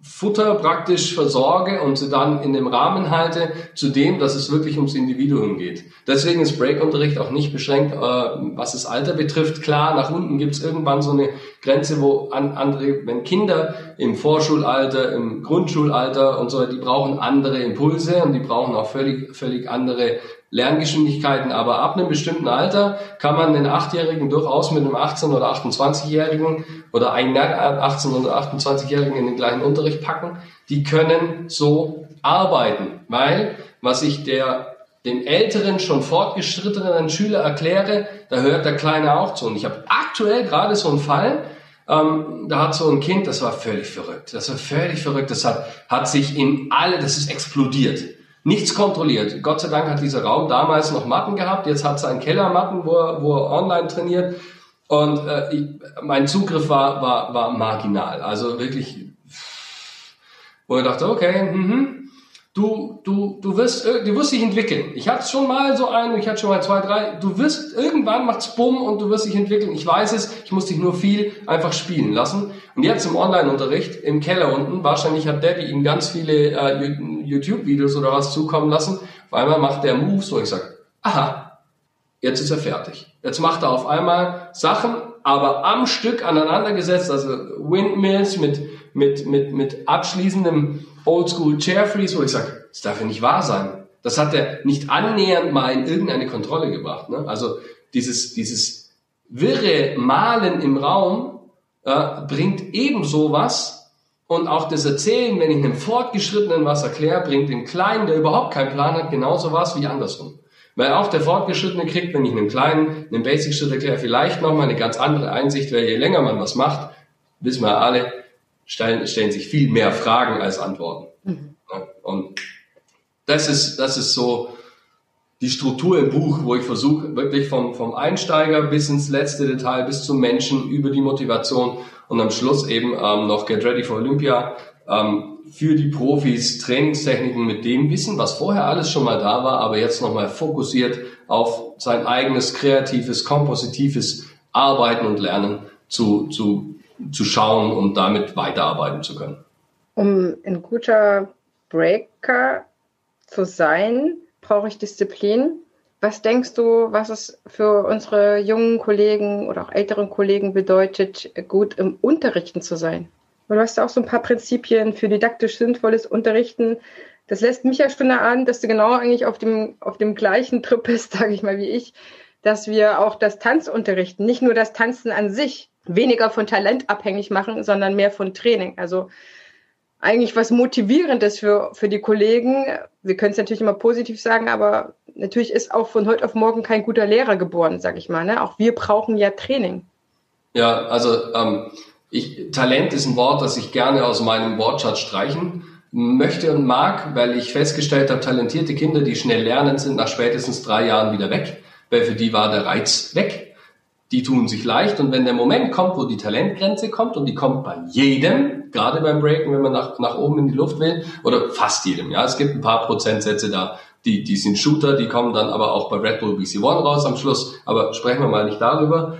Futter praktisch versorge und sie dann in dem Rahmen halte, zu dem, dass es wirklich ums Individuum geht. Deswegen ist Breakunterricht auch nicht beschränkt, äh, was das Alter betrifft. Klar, nach unten gibt es irgendwann so eine Grenze, wo an, andere, wenn Kinder im Vorschulalter, im Grundschulalter und so, die brauchen andere Impulse und die brauchen auch völlig, völlig andere Lerngeschwindigkeiten, aber ab einem bestimmten Alter kann man den Achtjährigen durchaus mit einem 18- oder 28-Jährigen oder einen 18- oder 28-Jährigen in den gleichen Unterricht packen. Die können so arbeiten, weil was ich der dem älteren, schon fortgeschrittenen Schüler erkläre, da hört der Kleine auch zu. Und ich habe aktuell gerade so einen Fall, ähm, da hat so ein Kind, das war völlig verrückt. Das war völlig verrückt. Das hat, hat sich in alle, das ist explodiert nichts kontrolliert. Gott sei Dank hat dieser Raum damals noch Matten gehabt. Jetzt hat es einen Kellermatten, wo er, wo er online trainiert. Und äh, ich, mein Zugriff war, war, war marginal. Also wirklich, wo ich dachte, okay, mhm, du, du, du wirst, du wirst dich entwickeln. Ich hatte schon mal so einen, ich hatte schon mal zwei, drei. Du wirst, irgendwann macht's bumm und du wirst dich entwickeln. Ich weiß es, ich muss dich nur viel einfach spielen lassen. Und jetzt im Online-Unterricht, im Keller unten, wahrscheinlich hat Daddy ihm ganz viele äh, YouTube-Videos oder was zukommen lassen. Auf einmal macht der Moves, wo ich sage, aha, jetzt ist er fertig. Jetzt macht er auf einmal Sachen, aber am Stück aneinandergesetzt, also Windmills mit, mit, mit, mit abschließendem Oldschool Chair Freeze, wo ich sage, das darf ja nicht wahr sein. Das hat er nicht annähernd mal in irgendeine Kontrolle gebracht. Ne? Also dieses, dieses wirre Malen im Raum äh, bringt ebenso was und auch das Erzählen, wenn ich einem Fortgeschrittenen was erkläre, bringt dem Kleinen, der überhaupt keinen Plan hat, genauso was wie andersrum. Weil auch der Fortgeschrittene kriegt, wenn ich einem Kleinen einen Basic-Schritt erkläre, vielleicht nochmal eine ganz andere Einsicht, weil je länger man was macht, wissen wir alle, stellen, stellen sich viel mehr Fragen als Antworten. Mhm. Und das ist, das ist so die Struktur im Buch, wo ich versuche, wirklich vom, vom Einsteiger bis ins letzte Detail, bis zum Menschen, über die Motivation und am Schluss eben ähm, noch Get Ready for Olympia ähm, für die Profis Trainingstechniken mit dem Wissen, was vorher alles schon mal da war, aber jetzt nochmal fokussiert auf sein eigenes kreatives, kompositives Arbeiten und Lernen zu, zu zu schauen und damit weiterarbeiten zu können. Um ein guter Breaker zu sein, brauche ich Disziplin. Was denkst du, was es für unsere jungen Kollegen oder auch älteren Kollegen bedeutet, gut im Unterrichten zu sein? Und du hast auch so ein paar Prinzipien für didaktisch sinnvolles Unterrichten. Das lässt mich ja schon erahnen, dass du genau eigentlich auf dem, auf dem gleichen Trip bist, [LAUGHS] sage ich mal, wie ich, dass wir auch das Tanzunterrichten, nicht nur das Tanzen an sich, weniger von Talent abhängig machen, sondern mehr von Training. Also eigentlich was Motivierendes für, für die Kollegen. Wir können es natürlich immer positiv sagen, aber natürlich ist auch von heute auf morgen kein guter Lehrer geboren, sag ich mal. Ne? Auch wir brauchen ja Training. Ja, also ähm, ich, Talent ist ein Wort, das ich gerne aus meinem Wortschatz streichen möchte und mag, weil ich festgestellt habe, talentierte Kinder, die schnell lernen, sind nach spätestens drei Jahren wieder weg, weil für die war der Reiz weg. Die tun sich leicht und wenn der Moment kommt, wo die Talentgrenze kommt und die kommt bei jedem, gerade beim Breaken, wenn man nach, nach oben in die Luft will, oder fast jedem, ja, es gibt ein paar Prozentsätze da, die, die sind Shooter, die kommen dann aber auch bei Red Bull BC One raus am Schluss, aber sprechen wir mal nicht darüber.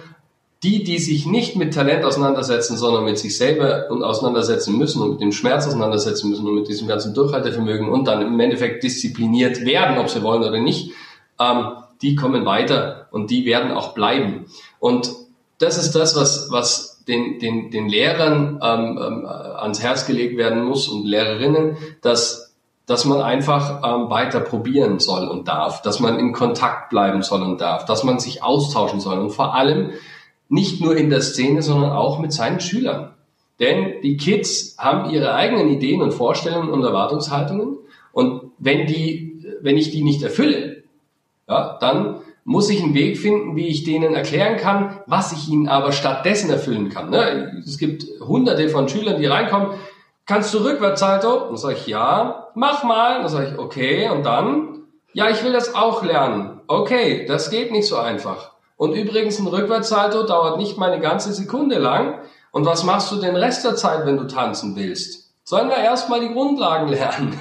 Die, die sich nicht mit Talent auseinandersetzen, sondern mit sich selber und auseinandersetzen müssen und mit dem Schmerz auseinandersetzen müssen und mit diesem ganzen Durchhaltevermögen und dann im Endeffekt diszipliniert werden, ob sie wollen oder nicht, ähm, die kommen weiter und die werden auch bleiben. Und das ist das, was, was den, den, den Lehrern ähm, ähm, ans Herz gelegt werden muss und Lehrerinnen, dass, dass man einfach ähm, weiter probieren soll und darf, dass man in Kontakt bleiben soll und darf, dass man sich austauschen soll und vor allem, nicht nur in der Szene, sondern auch mit seinen Schülern. Denn die Kids haben ihre eigenen Ideen und Vorstellungen und Erwartungshaltungen. Und wenn die, wenn ich die nicht erfülle, ja, dann muss ich einen Weg finden, wie ich denen erklären kann, was ich ihnen aber stattdessen erfüllen kann. Ne? Es gibt hunderte von Schülern, die reinkommen. Kannst du rückwärts, Salto? Dann sage ich, ja. Mach mal. Dann sage ich, okay. Und dann? Ja, ich will das auch lernen. Okay, das geht nicht so einfach. Und übrigens, ein Rückwärtssalto dauert nicht mal eine ganze Sekunde lang. Und was machst du den Rest der Zeit, wenn du tanzen willst? Sollen wir erstmal die Grundlagen [LAUGHS] lernen,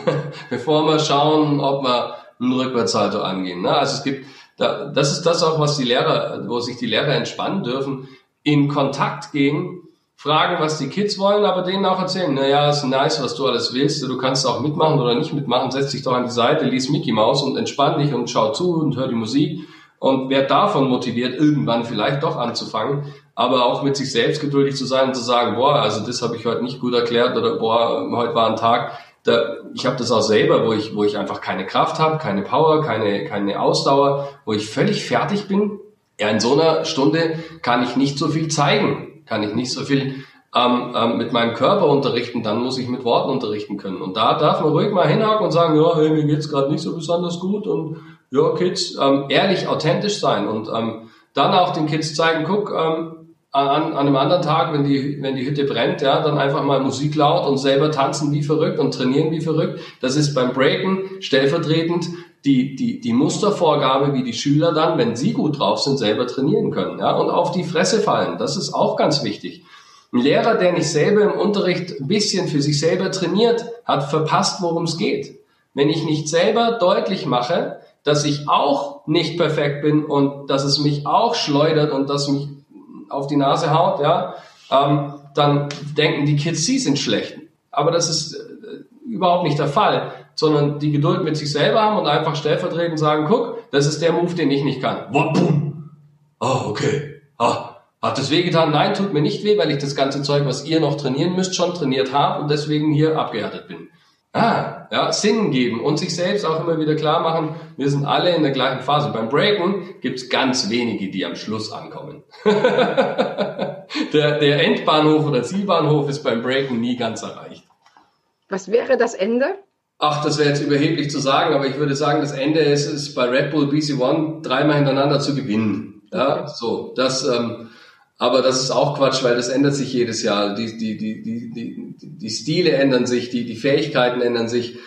bevor wir schauen, ob wir einen Rückwärtssalto angehen. Ne? Also es gibt, das ist das auch, was die Lehrer, wo sich die Lehrer entspannen dürfen, in Kontakt gehen, fragen, was die Kids wollen, aber denen auch erzählen, naja, ist nice, was du alles willst, du kannst auch mitmachen oder nicht mitmachen, setz dich doch an die Seite, lies Mickey Mouse und entspann dich und schau zu und hör die Musik. Und wer davon motiviert, irgendwann vielleicht doch anzufangen, aber auch mit sich selbst geduldig zu sein und zu sagen, boah, also das habe ich heute nicht gut erklärt oder boah, heute war ein Tag, da, ich habe das auch selber, wo ich, wo ich einfach keine Kraft habe, keine Power, keine, keine Ausdauer, wo ich völlig fertig bin. Ja, in so einer Stunde kann ich nicht so viel zeigen, kann ich nicht so viel ähm, ähm, mit meinem Körper unterrichten, dann muss ich mit Worten unterrichten können. Und da darf man ruhig mal hinhaken und sagen, ja, hey, mir geht's gerade nicht so besonders gut und ja, Kids, ähm, ehrlich, authentisch sein und ähm, dann auch den Kids zeigen, guck, ähm, an, an einem anderen Tag, wenn die, wenn die Hütte brennt, ja, dann einfach mal Musik laut und selber tanzen wie verrückt und trainieren wie verrückt. Das ist beim Breaken stellvertretend die, die, die Mustervorgabe, wie die Schüler dann, wenn sie gut drauf sind, selber trainieren können, ja, und auf die Fresse fallen. Das ist auch ganz wichtig. Ein Lehrer, der nicht selber im Unterricht ein bisschen für sich selber trainiert, hat verpasst, worum es geht. Wenn ich nicht selber deutlich mache, dass ich auch nicht perfekt bin und dass es mich auch schleudert und dass mich auf die Nase haut, ja, ähm, dann denken die Kids, sie sind schlecht. Aber das ist äh, überhaupt nicht der Fall, sondern die Geduld mit sich selber haben und einfach stellvertretend sagen, guck, das ist der Move, den ich nicht kann. Oh, okay. Ah, hat das wehgetan? Nein, tut mir nicht weh, weil ich das ganze Zeug, was ihr noch trainieren müsst, schon trainiert habe und deswegen hier abgehärtet bin. Ah, ja, Sinn geben und sich selbst auch immer wieder klar machen, wir sind alle in der gleichen Phase. Beim Breaken gibt's ganz wenige, die am Schluss ankommen. [LAUGHS] der, der Endbahnhof oder Zielbahnhof ist beim Breaken nie ganz erreicht. Was wäre das Ende? Ach, das wäre jetzt überheblich zu sagen, aber ich würde sagen, das Ende ist es bei Red Bull BC One dreimal hintereinander zu gewinnen. Ja, so, das, ähm, aber das ist auch Quatsch, weil das ändert sich jedes Jahr. Die, die, die, die, die, die Stile ändern sich, die, die Fähigkeiten ändern sich.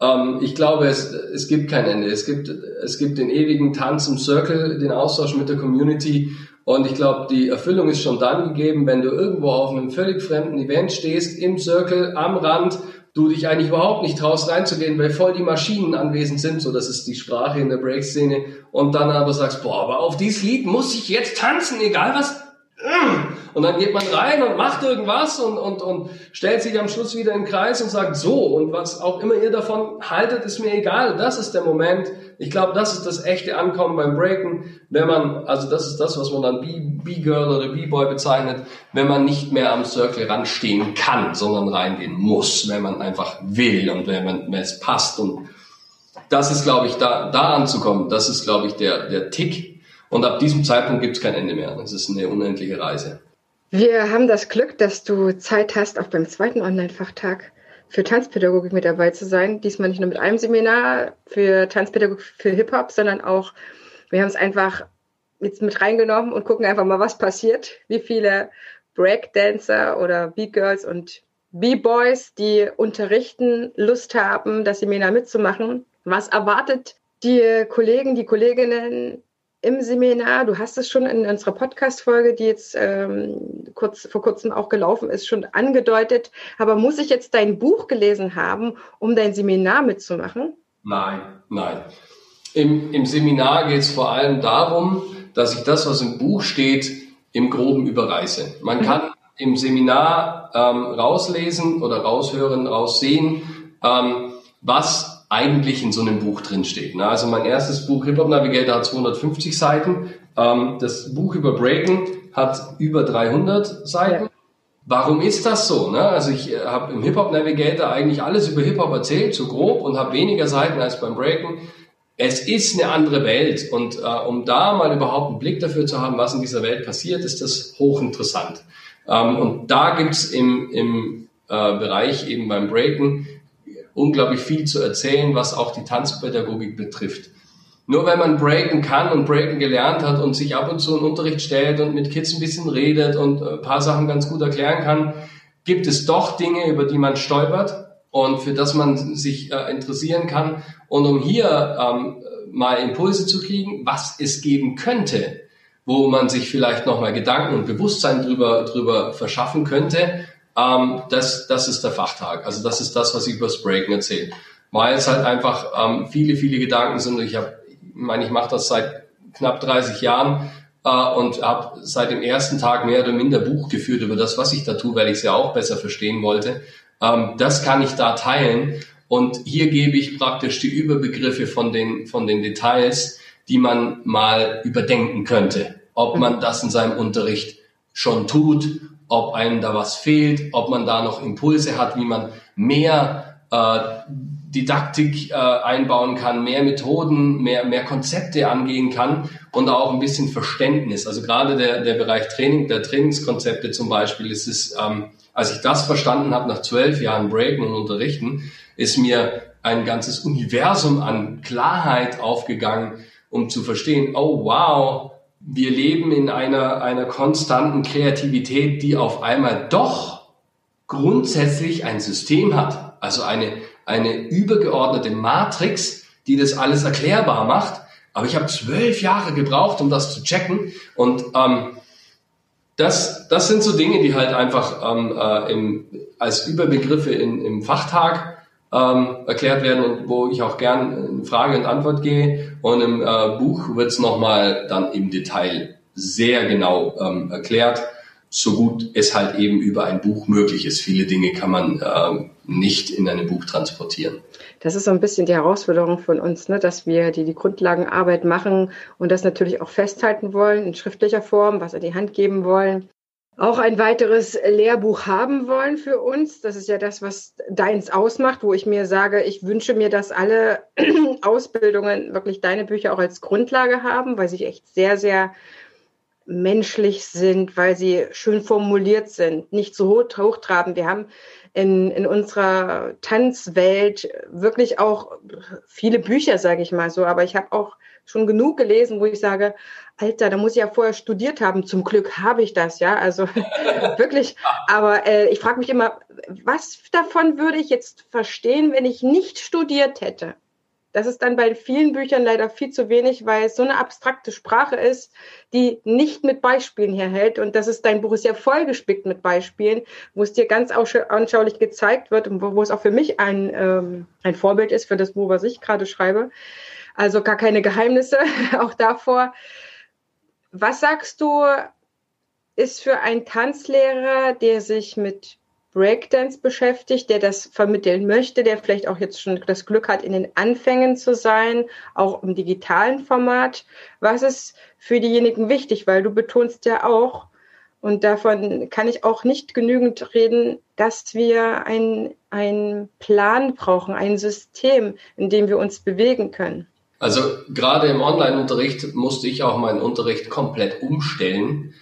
Ähm, ich glaube, es, es gibt kein Ende. Es gibt, es gibt den ewigen Tanz im Circle, den Austausch mit der Community. Und ich glaube, die Erfüllung ist schon dann gegeben, wenn du irgendwo auf einem völlig fremden Event stehst, im Circle, am Rand, du dich eigentlich überhaupt nicht traust reinzugehen, weil voll die Maschinen anwesend sind, so das ist die Sprache in der Break-Szene, und dann aber sagst, boah, aber auf dieses Lied muss ich jetzt tanzen, egal was Und dann geht man rein und macht irgendwas und, und, und stellt sich am Schluss wieder im Kreis und sagt so. Und was auch immer ihr davon haltet, ist mir egal. Das ist der Moment. Ich glaube, das ist das echte Ankommen beim Breaken, wenn man, also das ist das, was man dann B-Girl oder B-Boy bezeichnet, wenn man nicht mehr am Circle ranstehen kann, sondern reingehen muss, wenn man einfach will und wenn, man, wenn es passt. Und das ist, glaube ich, da, da anzukommen, das ist, glaube ich, der, der Tick. Und ab diesem Zeitpunkt gibt es kein Ende mehr. Es ist eine unendliche Reise. Wir haben das Glück, dass du Zeit hast, auch beim zweiten Online-Fachtag für Tanzpädagogik mit dabei zu sein. Diesmal nicht nur mit einem Seminar für Tanzpädagogik für Hip-Hop, sondern auch, wir haben es einfach jetzt mit reingenommen und gucken einfach mal, was passiert, wie viele Breakdancer oder B-Girls und B-Boys, die unterrichten, Lust haben, das Seminar mitzumachen. Was erwartet die Kollegen, die Kolleginnen im Seminar? Du hast es schon in unserer Podcast-Folge, die jetzt ähm, kurz, vor kurzem auch gelaufen ist, schon angedeutet. Aber muss ich jetzt dein Buch gelesen haben, um dein Seminar mitzumachen? Nein, nein. Im, im Seminar geht es vor allem darum, dass ich das, was im Buch steht, im Groben überreiße. Man mhm. kann im Seminar ähm, rauslesen oder raushören, raussehen, ähm, was eigentlich in so einem Buch drinsteht. Ne? Also mein erstes Buch Hip Hop Navigator hat 250 Seiten. Ähm, das Buch über Breaking hat über 300 Seiten. Ja. Warum ist das so? Ne? Also ich äh, habe im Hip Hop Navigator eigentlich alles über Hip Hop erzählt, so grob, und habe weniger Seiten als beim Breaking. Es ist eine andere Welt und äh, um da mal überhaupt einen Blick dafür zu haben, was in dieser Welt passiert, ist das hochinteressant. Ähm, und da gibt's im, im äh, Bereich eben beim Breaken unglaublich viel zu erzählen, was auch die Tanzpädagogik betrifft. Nur wenn man breaken kann und breaken gelernt hat und sich ab und zu in Unterricht stellt und mit Kids ein bisschen redet und ein paar Sachen ganz gut erklären kann, gibt es doch Dinge, über die man stolpert und für das man sich äh, interessieren kann. Und um hier ähm, mal Impulse zu kriegen, was es geben könnte, wo man sich vielleicht nochmal Gedanken und Bewusstsein drüber, drüber verschaffen könnte, ähm, das, das ist der Fachtag. Also das ist das, was ich über das Breaken erzähle. Weil es halt einfach ähm, viele, viele Gedanken sind. Ich habe, ich meine, ich mache das seit knapp 30 Jahren äh, und habe seit dem ersten Tag mehr oder minder Buch geführt über das, was ich da tue, weil ich es ja auch besser verstehen wollte. Ähm, das kann ich da teilen. Und hier gebe ich praktisch die Überbegriffe von den, von den Details, die man mal überdenken könnte. Ob man das in seinem Unterricht schon tut, ob einem da was fehlt, ob man da noch Impulse hat, wie man mehr äh, Didaktik äh, einbauen kann, mehr Methoden, mehr, mehr Konzepte angehen kann und auch ein bisschen Verständnis. Also gerade der, der Bereich Training, der Trainingskonzepte zum Beispiel, ist es, ähm, als ich das verstanden habe nach zwölf Jahren Breaken und Unterrichten, ist mir ein ganzes Universum an Klarheit aufgegangen, um zu verstehen, oh wow, wir leben in einer, einer konstanten Kreativität, die auf einmal doch grundsätzlich ein System hat. Also eine, eine übergeordnete Matrix, die das alles erklärbar macht. Aber ich habe zwölf Jahre gebraucht, um das zu checken. Und ähm, das, das sind so Dinge, die halt einfach ähm, äh, im, als Überbegriffe in, im Fachtag ähm, erklärt werden und wo ich auch gern Frage und Antwort gehe. Und im äh, Buch wird es nochmal dann im Detail sehr genau ähm, erklärt, so gut es halt eben über ein Buch möglich ist. Viele Dinge kann man äh, nicht in einem Buch transportieren. Das ist so ein bisschen die Herausforderung von uns, ne, dass wir die, die Grundlagenarbeit machen und das natürlich auch festhalten wollen in schriftlicher Form, was an die Hand geben wollen auch ein weiteres Lehrbuch haben wollen für uns. Das ist ja das, was deins ausmacht, wo ich mir sage, ich wünsche mir, dass alle [CLEARS THROAT] Ausbildungen wirklich deine Bücher auch als Grundlage haben, weil sie echt sehr, sehr menschlich sind, weil sie schön formuliert sind, nicht zu hoch, hochtrabend. Wir haben in, in unserer Tanzwelt wirklich auch viele Bücher, sage ich mal so, aber ich habe auch schon genug gelesen, wo ich sage, Alter, da muss ich ja vorher studiert haben. Zum Glück habe ich das, ja. Also [LAUGHS] wirklich. Aber äh, ich frage mich immer, was davon würde ich jetzt verstehen, wenn ich nicht studiert hätte? Das ist dann bei vielen Büchern leider viel zu wenig, weil es so eine abstrakte Sprache ist, die nicht mit Beispielen herhält. Und das ist dein Buch ist ja vollgespickt mit Beispielen, wo es dir ganz anschaulich gezeigt wird und wo, wo es auch für mich ein, ähm, ein Vorbild ist für das Buch, was ich gerade schreibe. Also gar keine Geheimnisse [LAUGHS] auch davor. Was sagst du, ist für einen Tanzlehrer, der sich mit Breakdance beschäftigt, der das vermitteln möchte, der vielleicht auch jetzt schon das Glück hat, in den Anfängen zu sein, auch im digitalen Format. Was ist für diejenigen wichtig? Weil du betonst ja auch, und davon kann ich auch nicht genügend reden, dass wir ein, Plan brauchen, ein System, in dem wir uns bewegen können. Also gerade im Online-Unterricht musste ich auch meinen Unterricht komplett umstellen,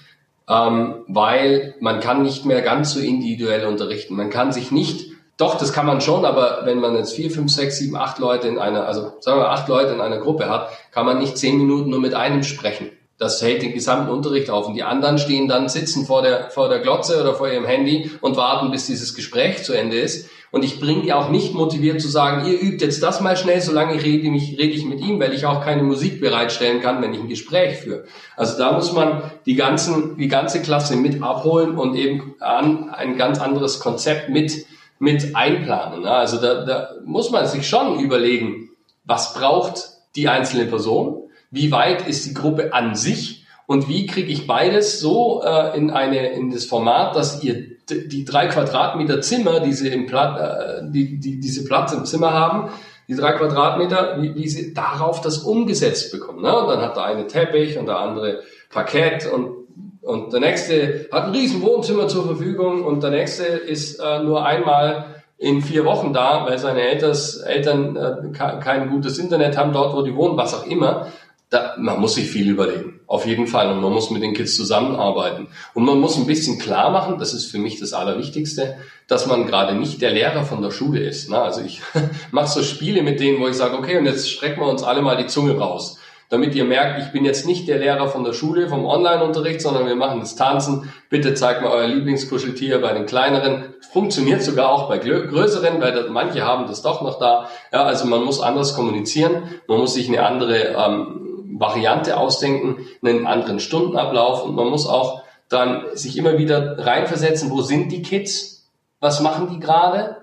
ähm, weil man kann nicht mehr ganz so individuell unterrichten. Man kann sich nicht, doch, das kann man schon, aber wenn man jetzt vier, fünf, sechs, sieben, acht Leute in einer, also sagen wir acht Leute in einer Gruppe hat, kann man nicht zehn Minuten nur mit einem sprechen. Das hält den gesamten Unterricht auf. Und die anderen stehen dann, sitzen vor der, vor der Glotze oder vor ihrem Handy und warten, bis dieses Gespräch zu Ende ist. Und ich bringe auch nicht motiviert zu sagen, ihr übt jetzt das mal schnell, solange rede, mich, rede ich mit ihm, weil ich auch keine Musik bereitstellen kann, wenn ich ein Gespräch führe. Also da muss man die, ganzen, die ganze Klasse mit abholen und eben an ein ganz anderes Konzept mit, mit einplanen. Also da, da muss man sich schon überlegen, was braucht die einzelne Person, wie weit ist die Gruppe an sich und wie kriege ich beides so äh, in eine in das Format, dass ihr die drei Quadratmeter Zimmer, die sie im Platz, äh, die, die diese Platz im Zimmer haben, die drei Quadratmeter, wie, wie sie darauf das umgesetzt bekommen. Ne? Und dann hat der eine Teppich und der andere Parkett und und der nächste hat ein riesen Wohnzimmer zur Verfügung und der nächste ist äh, nur einmal in vier Wochen da, weil seine Elters, Eltern äh, kein gutes Internet haben, dort wo die wohnen, was auch immer da, man muss sich viel überlegen. Auf jeden Fall. Und man muss mit den Kids zusammenarbeiten. Und man muss ein bisschen klar machen, das ist für mich das Allerwichtigste, dass man gerade nicht der Lehrer von der Schule ist. Ne? Also ich [LAUGHS] mache so Spiele mit denen, wo ich sage, okay, und jetzt strecken wir uns alle mal die Zunge raus. Damit ihr merkt, ich bin jetzt nicht der Lehrer von der Schule, vom Online-Unterricht, sondern wir machen das Tanzen. Bitte zeigt mal euer Lieblingskuscheltier bei den kleineren. Funktioniert sogar auch bei größeren, weil manche haben das doch noch da. Ja, also man muss anders kommunizieren. Man muss sich eine andere ähm, Variante ausdenken, einen anderen Stundenablauf und man muss auch dann sich immer wieder reinversetzen, wo sind die Kids? Was machen die gerade?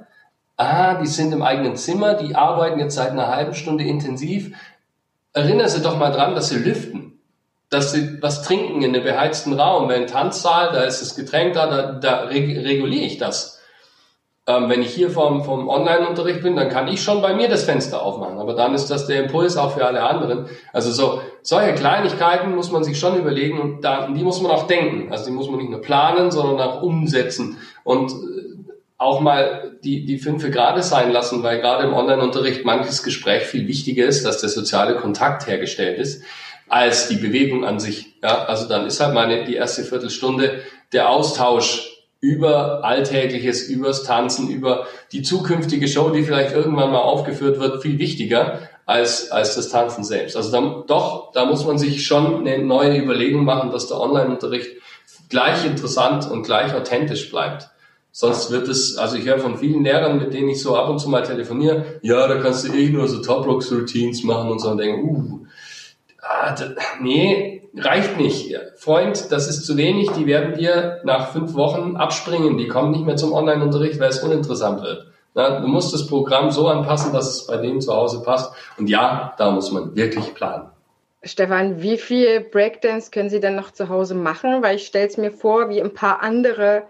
Ah, die sind im eigenen Zimmer, die arbeiten jetzt seit einer halben Stunde intensiv. Erinnern Sie doch mal dran, dass Sie lüften, dass Sie was trinken in einem beheizten Raum. Wenn ein Tanzsaal, da ist das Getränk da, da, da reguliere ich das. Ähm, wenn ich hier vom, vom Online-Unterricht bin, dann kann ich schon bei mir das Fenster aufmachen. Aber dann ist das der Impuls auch für alle anderen. Also so solche Kleinigkeiten muss man sich schon überlegen und da, die muss man auch denken. Also die muss man nicht nur planen, sondern auch umsetzen und äh, auch mal die, die fünf Grade sein lassen, weil gerade im Online-Unterricht manches Gespräch viel wichtiger ist, dass der soziale Kontakt hergestellt ist, als die Bewegung an sich. Ja, also dann ist halt meine, die erste Viertelstunde der Austausch über Alltägliches, übers Tanzen, über die zukünftige Show, die vielleicht irgendwann mal aufgeführt wird, viel wichtiger als, als das Tanzen selbst. Also da, doch, da muss man sich schon eine neue Überlegung machen, dass der Online-Unterricht gleich interessant und gleich authentisch bleibt. Sonst wird es, also ich höre von vielen Lehrern, mit denen ich so ab und zu mal telefoniere, ja, da kannst du eh nur so Top-Rocks-Routines machen und so und denke, uh, ah, das, nee, reicht nicht. Freund, das ist zu wenig, die werden dir nach fünf Wochen abspringen, die kommen nicht mehr zum Online-Unterricht, weil es uninteressant wird. Na, du musst das Programm so anpassen, dass es bei denen zu Hause passt. Und ja, da muss man wirklich planen. Stefan, wie viel Breakdance können Sie denn noch zu Hause machen? Weil ich stelle es mir vor, wie ein paar andere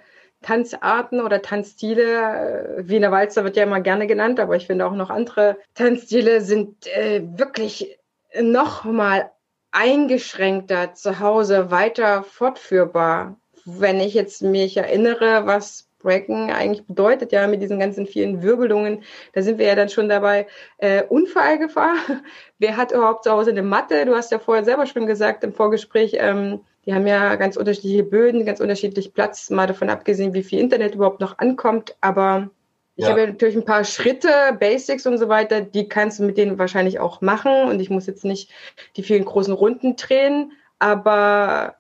Tanzarten oder Tanzstile. Äh, Wiener Walzer wird ja immer gerne genannt, aber ich finde auch noch andere Tanzstile sind äh, wirklich noch mal eingeschränkter zu Hause weiter fortführbar. Wenn ich jetzt mich erinnere, was Breaken eigentlich bedeutet, ja, mit diesen ganzen vielen Wirbelungen, da sind wir ja dann schon dabei, äh, Unfallgefahr. [LAUGHS] Wer hat überhaupt zu Hause eine Matte? Du hast ja vorher selber schon gesagt im Vorgespräch, ähm, die haben ja ganz unterschiedliche Böden, ganz unterschiedlich Platz, mal davon abgesehen, wie viel Internet überhaupt noch ankommt. Aber ich ja. habe ja natürlich ein paar Schritte, Basics und so weiter, die kannst du mit denen wahrscheinlich auch machen. Und ich muss jetzt nicht die vielen großen Runden drehen, aber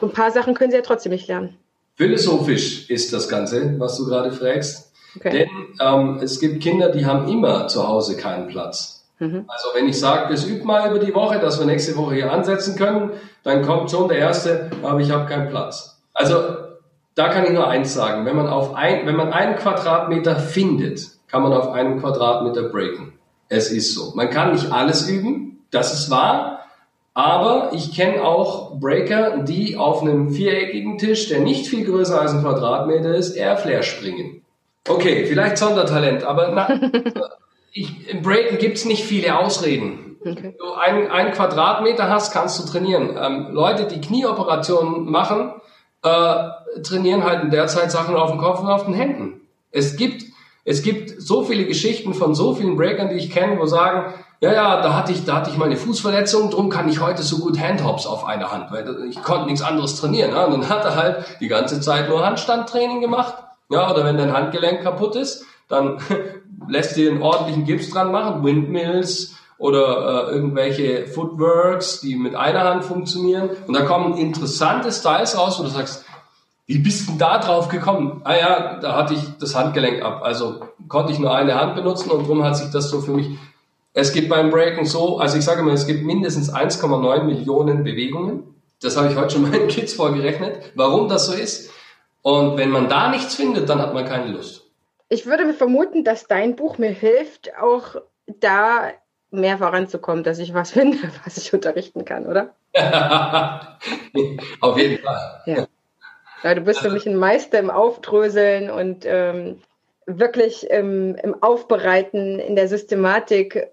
so ein paar Sachen können sie ja trotzdem nicht lernen. Philosophisch ist das Ganze, was du gerade fragst. Okay. Denn ähm, es gibt Kinder, die haben immer zu Hause keinen Platz. Mhm. Also wenn ich sage, das übt mal über die Woche, dass wir nächste Woche hier ansetzen können, dann kommt schon der Erste, aber ich habe keinen Platz. Also da kann ich nur eins sagen. Wenn man, auf ein, wenn man einen Quadratmeter findet, kann man auf einen Quadratmeter breaken. Es ist so. Man kann nicht alles üben, das ist wahr. Aber ich kenne auch Breaker, die auf einem viereckigen Tisch, der nicht viel größer als ein Quadratmeter ist, Airflare springen. Okay, vielleicht Sondertalent, aber na, [LAUGHS] ich, im Breaken gibt's nicht viele Ausreden. Okay. Wenn du ein, ein Quadratmeter hast, kannst du trainieren. Ähm, Leute, die Knieoperationen machen, äh, trainieren halt in der Zeit Sachen auf dem Kopf und auf den Händen. Es gibt, es gibt so viele Geschichten von so vielen Breakern, die ich kenne, wo sagen, ja, ja, da hatte ich, da hatte ich meine Fußverletzung, drum kann ich heute so gut Handhops auf einer Hand, weil ich konnte nichts anderes trainieren. Ja? Und dann hat er halt die ganze Zeit nur Handstandtraining gemacht. Ja, oder wenn dein Handgelenk kaputt ist, dann [LAUGHS] lässt dir einen ordentlichen Gips dran machen, Windmills oder äh, irgendwelche Footworks, die mit einer Hand funktionieren. Und da kommen interessante Styles raus, wo du sagst, wie bist du da drauf gekommen? Ah ja, da hatte ich das Handgelenk ab. Also konnte ich nur eine Hand benutzen und drum hat sich das so für mich es gibt beim Breaken so, also ich sage mal, es gibt mindestens 1,9 Millionen Bewegungen. Das habe ich heute schon [LAUGHS] meinen Kids vorgerechnet, warum das so ist. Und wenn man da nichts findet, dann hat man keine Lust. Ich würde vermuten, dass dein Buch mir hilft, auch da mehr voranzukommen, dass ich was [LAUGHS] finde, was ich unterrichten kann, oder? [LAUGHS] Auf jeden Fall. Ja. ja. du bist für mich ein Meister im Aufdröseln und ähm, wirklich im, im Aufbereiten, in der Systematik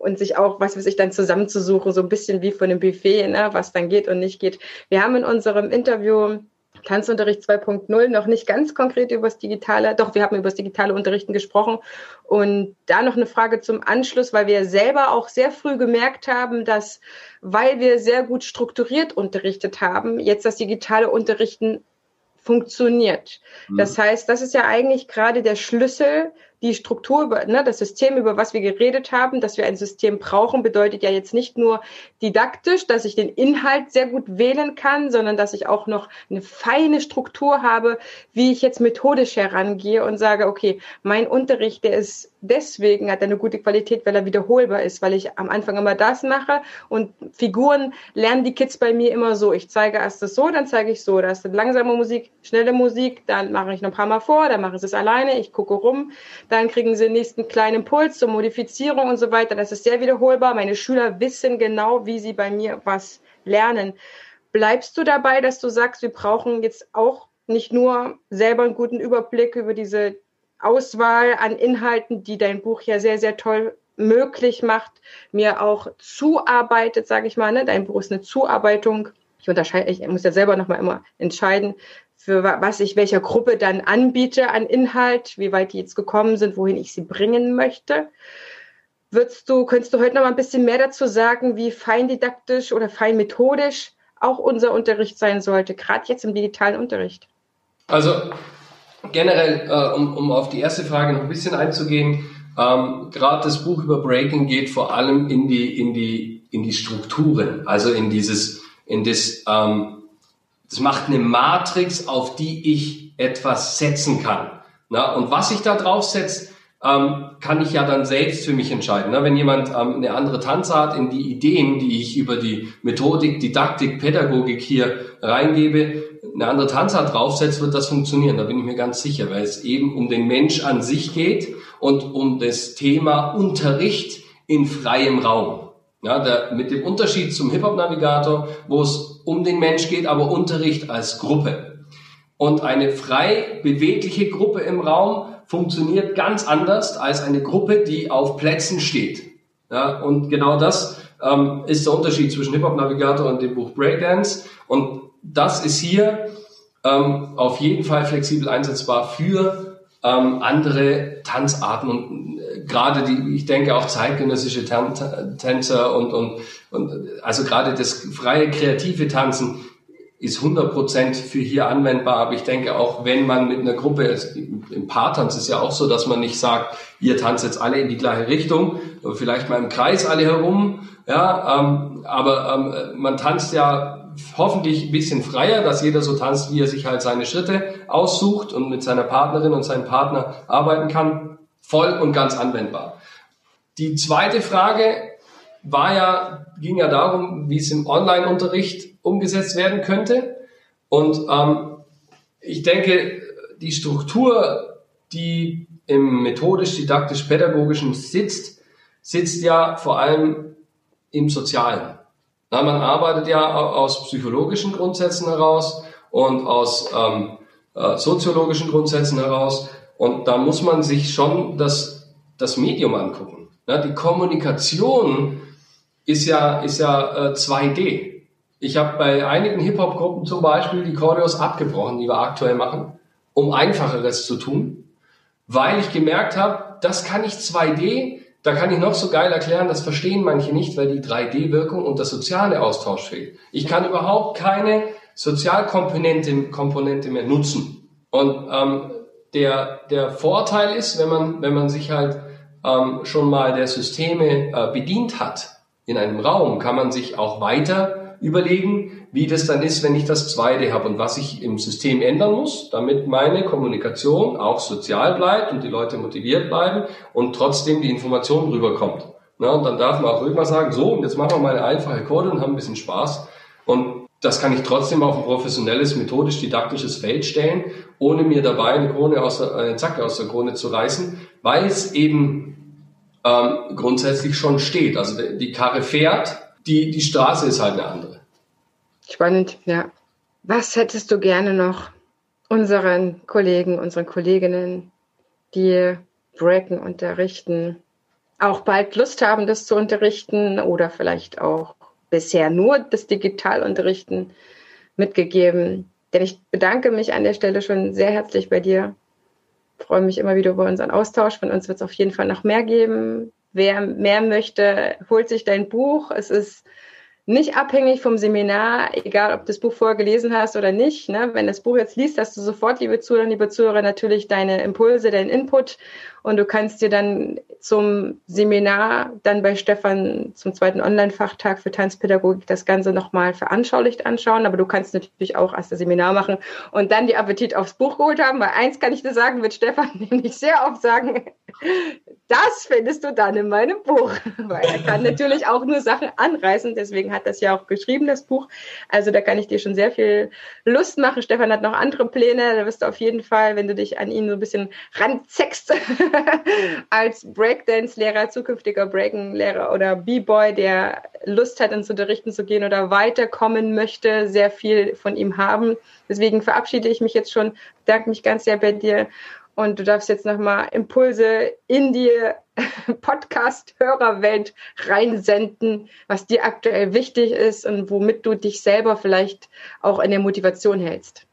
und sich auch, was weiß ich, dann zusammenzusuchen, so ein bisschen wie von einem Buffet, ne, was dann geht und nicht geht. Wir haben in unserem Interview Tanzunterricht 2.0 noch nicht ganz konkret über das Digitale, doch wir haben über das digitale Unterrichten gesprochen. Und da noch eine Frage zum Anschluss, weil wir selber auch sehr früh gemerkt haben, dass, weil wir sehr gut strukturiert unterrichtet haben, jetzt das digitale Unterrichten funktioniert. Mhm. Das heißt, das ist ja eigentlich gerade der Schlüssel die Struktur, über, ne, das System, über was wir geredet haben, dass wir ein System brauchen, bedeutet ja jetzt nicht nur didaktisch, dass ich den Inhalt sehr gut wählen kann, sondern dass ich auch noch eine feine Struktur habe, wie ich jetzt methodisch herangehe und sage, okay, mein Unterricht, der ist deswegen, hat eine gute Qualität, weil er wiederholbar ist, weil ich am Anfang immer das mache und Figuren lernen die Kids bei mir immer so. Ich zeige erst das so, dann zeige ich so. Da ist langsame Musik, schnelle Musik, dann mache ich noch ein paar Mal vor, dann mache ich es alleine, ich gucke rum dann kriegen sie den nächsten kleinen Impuls zur Modifizierung und so weiter. Das ist sehr wiederholbar. Meine Schüler wissen genau, wie sie bei mir was lernen. Bleibst du dabei, dass du sagst, wir brauchen jetzt auch nicht nur selber einen guten Überblick über diese Auswahl an Inhalten, die dein Buch ja sehr, sehr toll möglich macht, mir auch zuarbeitet, sage ich mal. Ne? Dein Buch ist eine Zuarbeitung. Ich unterscheide, ich muss ja selber nochmal immer entscheiden, für was ich welcher Gruppe dann anbiete an Inhalt, wie weit die jetzt gekommen sind, wohin ich sie bringen möchte. Würdest du, könntest du heute noch mal ein bisschen mehr dazu sagen, wie feindidaktisch oder feinmethodisch auch unser Unterricht sein sollte, gerade jetzt im digitalen Unterricht? Also generell, äh, um, um auf die erste Frage noch ein bisschen einzugehen, ähm, gerade das Buch über Breaking geht vor allem in die, in die, in die Strukturen, also in dieses, in das, ähm, das macht eine Matrix, auf die ich etwas setzen kann. Na, und was ich da drauf setze, ähm, kann ich ja dann selbst für mich entscheiden. Na, wenn jemand ähm, eine andere Tanzart in die Ideen, die ich über die Methodik, Didaktik, Pädagogik hier reingebe, eine andere Tanzart draufsetzt, wird das funktionieren. Da bin ich mir ganz sicher, weil es eben um den Mensch an sich geht und um das Thema Unterricht in freiem Raum. Ja, der, mit dem Unterschied zum Hip-Hop-Navigator, wo es um den Mensch geht, aber Unterricht als Gruppe. Und eine frei bewegliche Gruppe im Raum funktioniert ganz anders als eine Gruppe, die auf Plätzen steht. Ja, und genau das ähm, ist der Unterschied zwischen Hip-Hop-Navigator und dem Buch Breakdance. Und das ist hier ähm, auf jeden Fall flexibel einsetzbar für ähm, andere Tanzarten und gerade die, ich denke auch zeitgenössische Tänzer und, und, und also gerade das freie kreative Tanzen ist 100% für hier anwendbar, aber ich denke auch, wenn man mit einer Gruppe, im Paartanz ist ja auch so, dass man nicht sagt, ihr tanzt jetzt alle in die gleiche Richtung, vielleicht mal im Kreis alle herum, ja, ähm, aber ähm, man tanzt ja hoffentlich ein bisschen freier, dass jeder so tanzt, wie er sich halt seine Schritte aussucht und mit seiner Partnerin und seinem Partner arbeiten kann voll und ganz anwendbar. Die zweite Frage war ja, ging ja darum, wie es im Online-Unterricht umgesetzt werden könnte. Und ähm, ich denke, die Struktur, die im methodisch-didaktisch-pädagogischen sitzt, sitzt ja vor allem im Sozialen. Na, man arbeitet ja aus psychologischen Grundsätzen heraus und aus ähm, äh, soziologischen Grundsätzen heraus. Und da muss man sich schon das, das Medium angucken. Na, die Kommunikation ist ja, ist ja äh, 2D. Ich habe bei einigen Hip-Hop-Gruppen zum Beispiel die Choreos abgebrochen, die wir aktuell machen, um einfacheres zu tun, weil ich gemerkt habe, das kann ich 2D, da kann ich noch so geil erklären, das verstehen manche nicht, weil die 3D-Wirkung und der soziale Austausch fehlt. Ich kann überhaupt keine Sozialkomponente Komponente mehr nutzen. Und ähm, der, der Vorteil ist, wenn man, wenn man sich halt ähm, schon mal der Systeme äh, bedient hat in einem Raum, kann man sich auch weiter überlegen, wie das dann ist, wenn ich das zweite habe und was ich im System ändern muss, damit meine Kommunikation auch sozial bleibt und die Leute motiviert bleiben und trotzdem die Information rüberkommt. Na, und dann darf man auch mal sagen, so, und jetzt machen wir mal eine einfache Code und haben ein bisschen Spaß. Und das kann ich trotzdem auf ein professionelles, methodisch-didaktisches Feld stellen, ohne mir dabei eine Krone aus der, eine Zacke aus der Krone zu reißen, weil es eben ähm, grundsätzlich schon steht. Also die Karre fährt, die, die Straße ist halt eine andere. Spannend, ja. Was hättest du gerne noch unseren Kollegen, unseren Kolleginnen, die Breaken unterrichten, auch bald Lust haben, das zu unterrichten oder vielleicht auch bisher nur das Digitalunterrichten mitgegeben? Denn ich bedanke mich an der Stelle schon sehr herzlich bei dir. Ich freue mich immer wieder über unseren Austausch. Von uns wird es auf jeden Fall noch mehr geben. Wer mehr möchte, holt sich dein Buch. Es ist nicht abhängig vom Seminar, egal ob du das Buch vorher gelesen hast oder nicht. Ne? Wenn das Buch jetzt liest, hast du sofort, liebe Zuhörer, liebe Zuhörer, natürlich deine Impulse, deinen Input und du kannst dir dann zum Seminar dann bei Stefan zum zweiten Online-Fachtag für Tanzpädagogik das Ganze nochmal veranschaulicht anschauen. Aber du kannst natürlich auch erst das Seminar machen und dann die Appetit aufs Buch geholt haben. Weil eins kann ich dir sagen, wird Stefan [LAUGHS] nämlich sehr oft sagen, das findest du dann in meinem Buch. [LAUGHS] Weil er kann natürlich auch nur Sachen anreißen. Deswegen hat das ja auch geschrieben, das Buch. Also da kann ich dir schon sehr viel Lust machen. Stefan hat noch andere Pläne. Da wirst du auf jeden Fall, wenn du dich an ihn so ein bisschen ranzeckst, [LAUGHS] [LAUGHS] als Breakdance-Lehrer, zukünftiger Breaking-Lehrer oder B-Boy, der Lust hat, ins Unterrichten zu gehen oder weiterkommen möchte, sehr viel von ihm haben. Deswegen verabschiede ich mich jetzt schon, bedanke mich ganz sehr bei dir und du darfst jetzt nochmal Impulse in die [LAUGHS] Podcast-Hörerwelt reinsenden, was dir aktuell wichtig ist und womit du dich selber vielleicht auch in der Motivation hältst.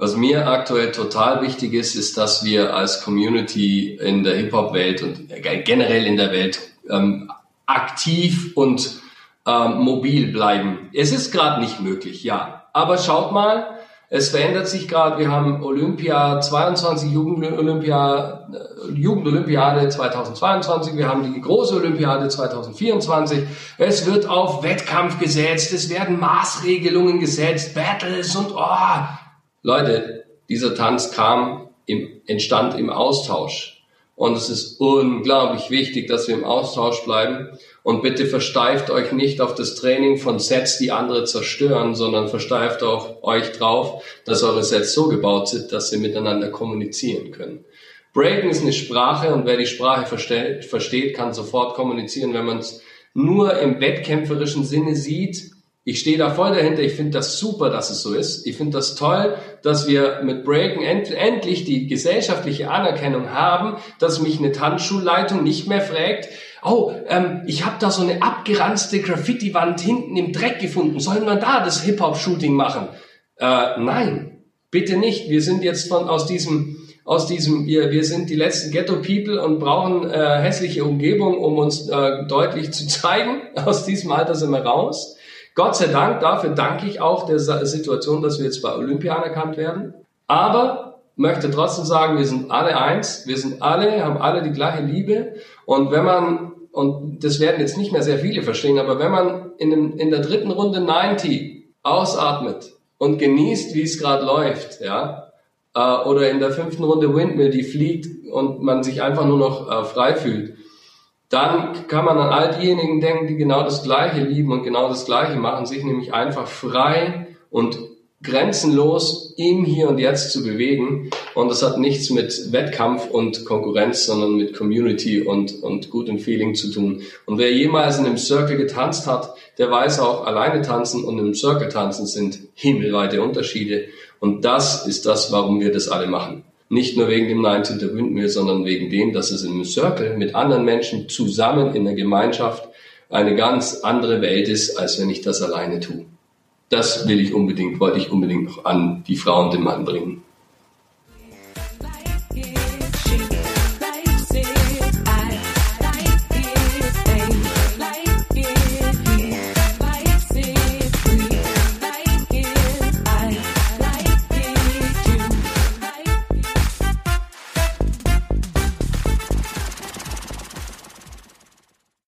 Was mir aktuell total wichtig ist, ist, dass wir als Community in der Hip-Hop-Welt und generell in der Welt ähm, aktiv und ähm, mobil bleiben. Es ist gerade nicht möglich, ja. Aber schaut mal, es verändert sich gerade. Wir haben Olympia 22, Jugend-Olympia, äh, Jugendolympiade 2022. Wir haben die große Olympiade 2024. Es wird auf Wettkampf gesetzt. Es werden Maßregelungen gesetzt, Battles und oh, Leute, dieser Tanz kam, im, entstand im Austausch. Und es ist unglaublich wichtig, dass wir im Austausch bleiben. Und bitte versteift euch nicht auf das Training von Sets, die andere zerstören, sondern versteift auf euch drauf, dass eure Sets so gebaut sind, dass sie miteinander kommunizieren können. Breaking ist eine Sprache und wer die Sprache versteht, kann sofort kommunizieren. Wenn man es nur im wettkämpferischen Sinne sieht, ich stehe da voll dahinter. Ich finde das super, dass es so ist. Ich finde das toll, dass wir mit Breaken end endlich die gesellschaftliche Anerkennung haben, dass mich eine Tanzschulleitung nicht mehr fragt, oh, ähm, ich habe da so eine abgeranzte Graffiti-Wand hinten im Dreck gefunden. Sollen wir da das Hip-Hop-Shooting machen? Äh, nein, bitte nicht. Wir sind jetzt von aus diesem aus diesem, wir, wir sind die letzten Ghetto-People und brauchen äh, hässliche Umgebung, um uns äh, deutlich zu [LAUGHS] zeigen. Aus diesem Alter sind wir raus. Gott sei Dank, dafür danke ich auch der Situation, dass wir jetzt bei Olympia anerkannt werden. Aber möchte trotzdem sagen, wir sind alle eins, wir sind alle, haben alle die gleiche Liebe. Und wenn man, und das werden jetzt nicht mehr sehr viele verstehen, aber wenn man in, dem, in der dritten Runde 90 ausatmet und genießt, wie es gerade läuft, ja, äh, oder in der fünften Runde Windmill, die fliegt und man sich einfach nur noch äh, frei fühlt, dann kann man an all diejenigen denken, die genau das Gleiche lieben und genau das Gleiche machen, sich nämlich einfach frei und grenzenlos im Hier und Jetzt zu bewegen. Und das hat nichts mit Wettkampf und Konkurrenz, sondern mit Community und, und gutem Feeling zu tun. Und wer jemals in einem Circle getanzt hat, der weiß auch, alleine tanzen und im Circle tanzen sind himmelweite Unterschiede. Und das ist das, warum wir das alle machen. Nicht nur wegen dem 19. Windmill, sondern wegen dem, dass es im Circle mit anderen Menschen zusammen in der Gemeinschaft eine ganz andere Welt ist, als wenn ich das alleine tue das will ich unbedingt, wollte ich unbedingt noch an die Frau und den Mann bringen.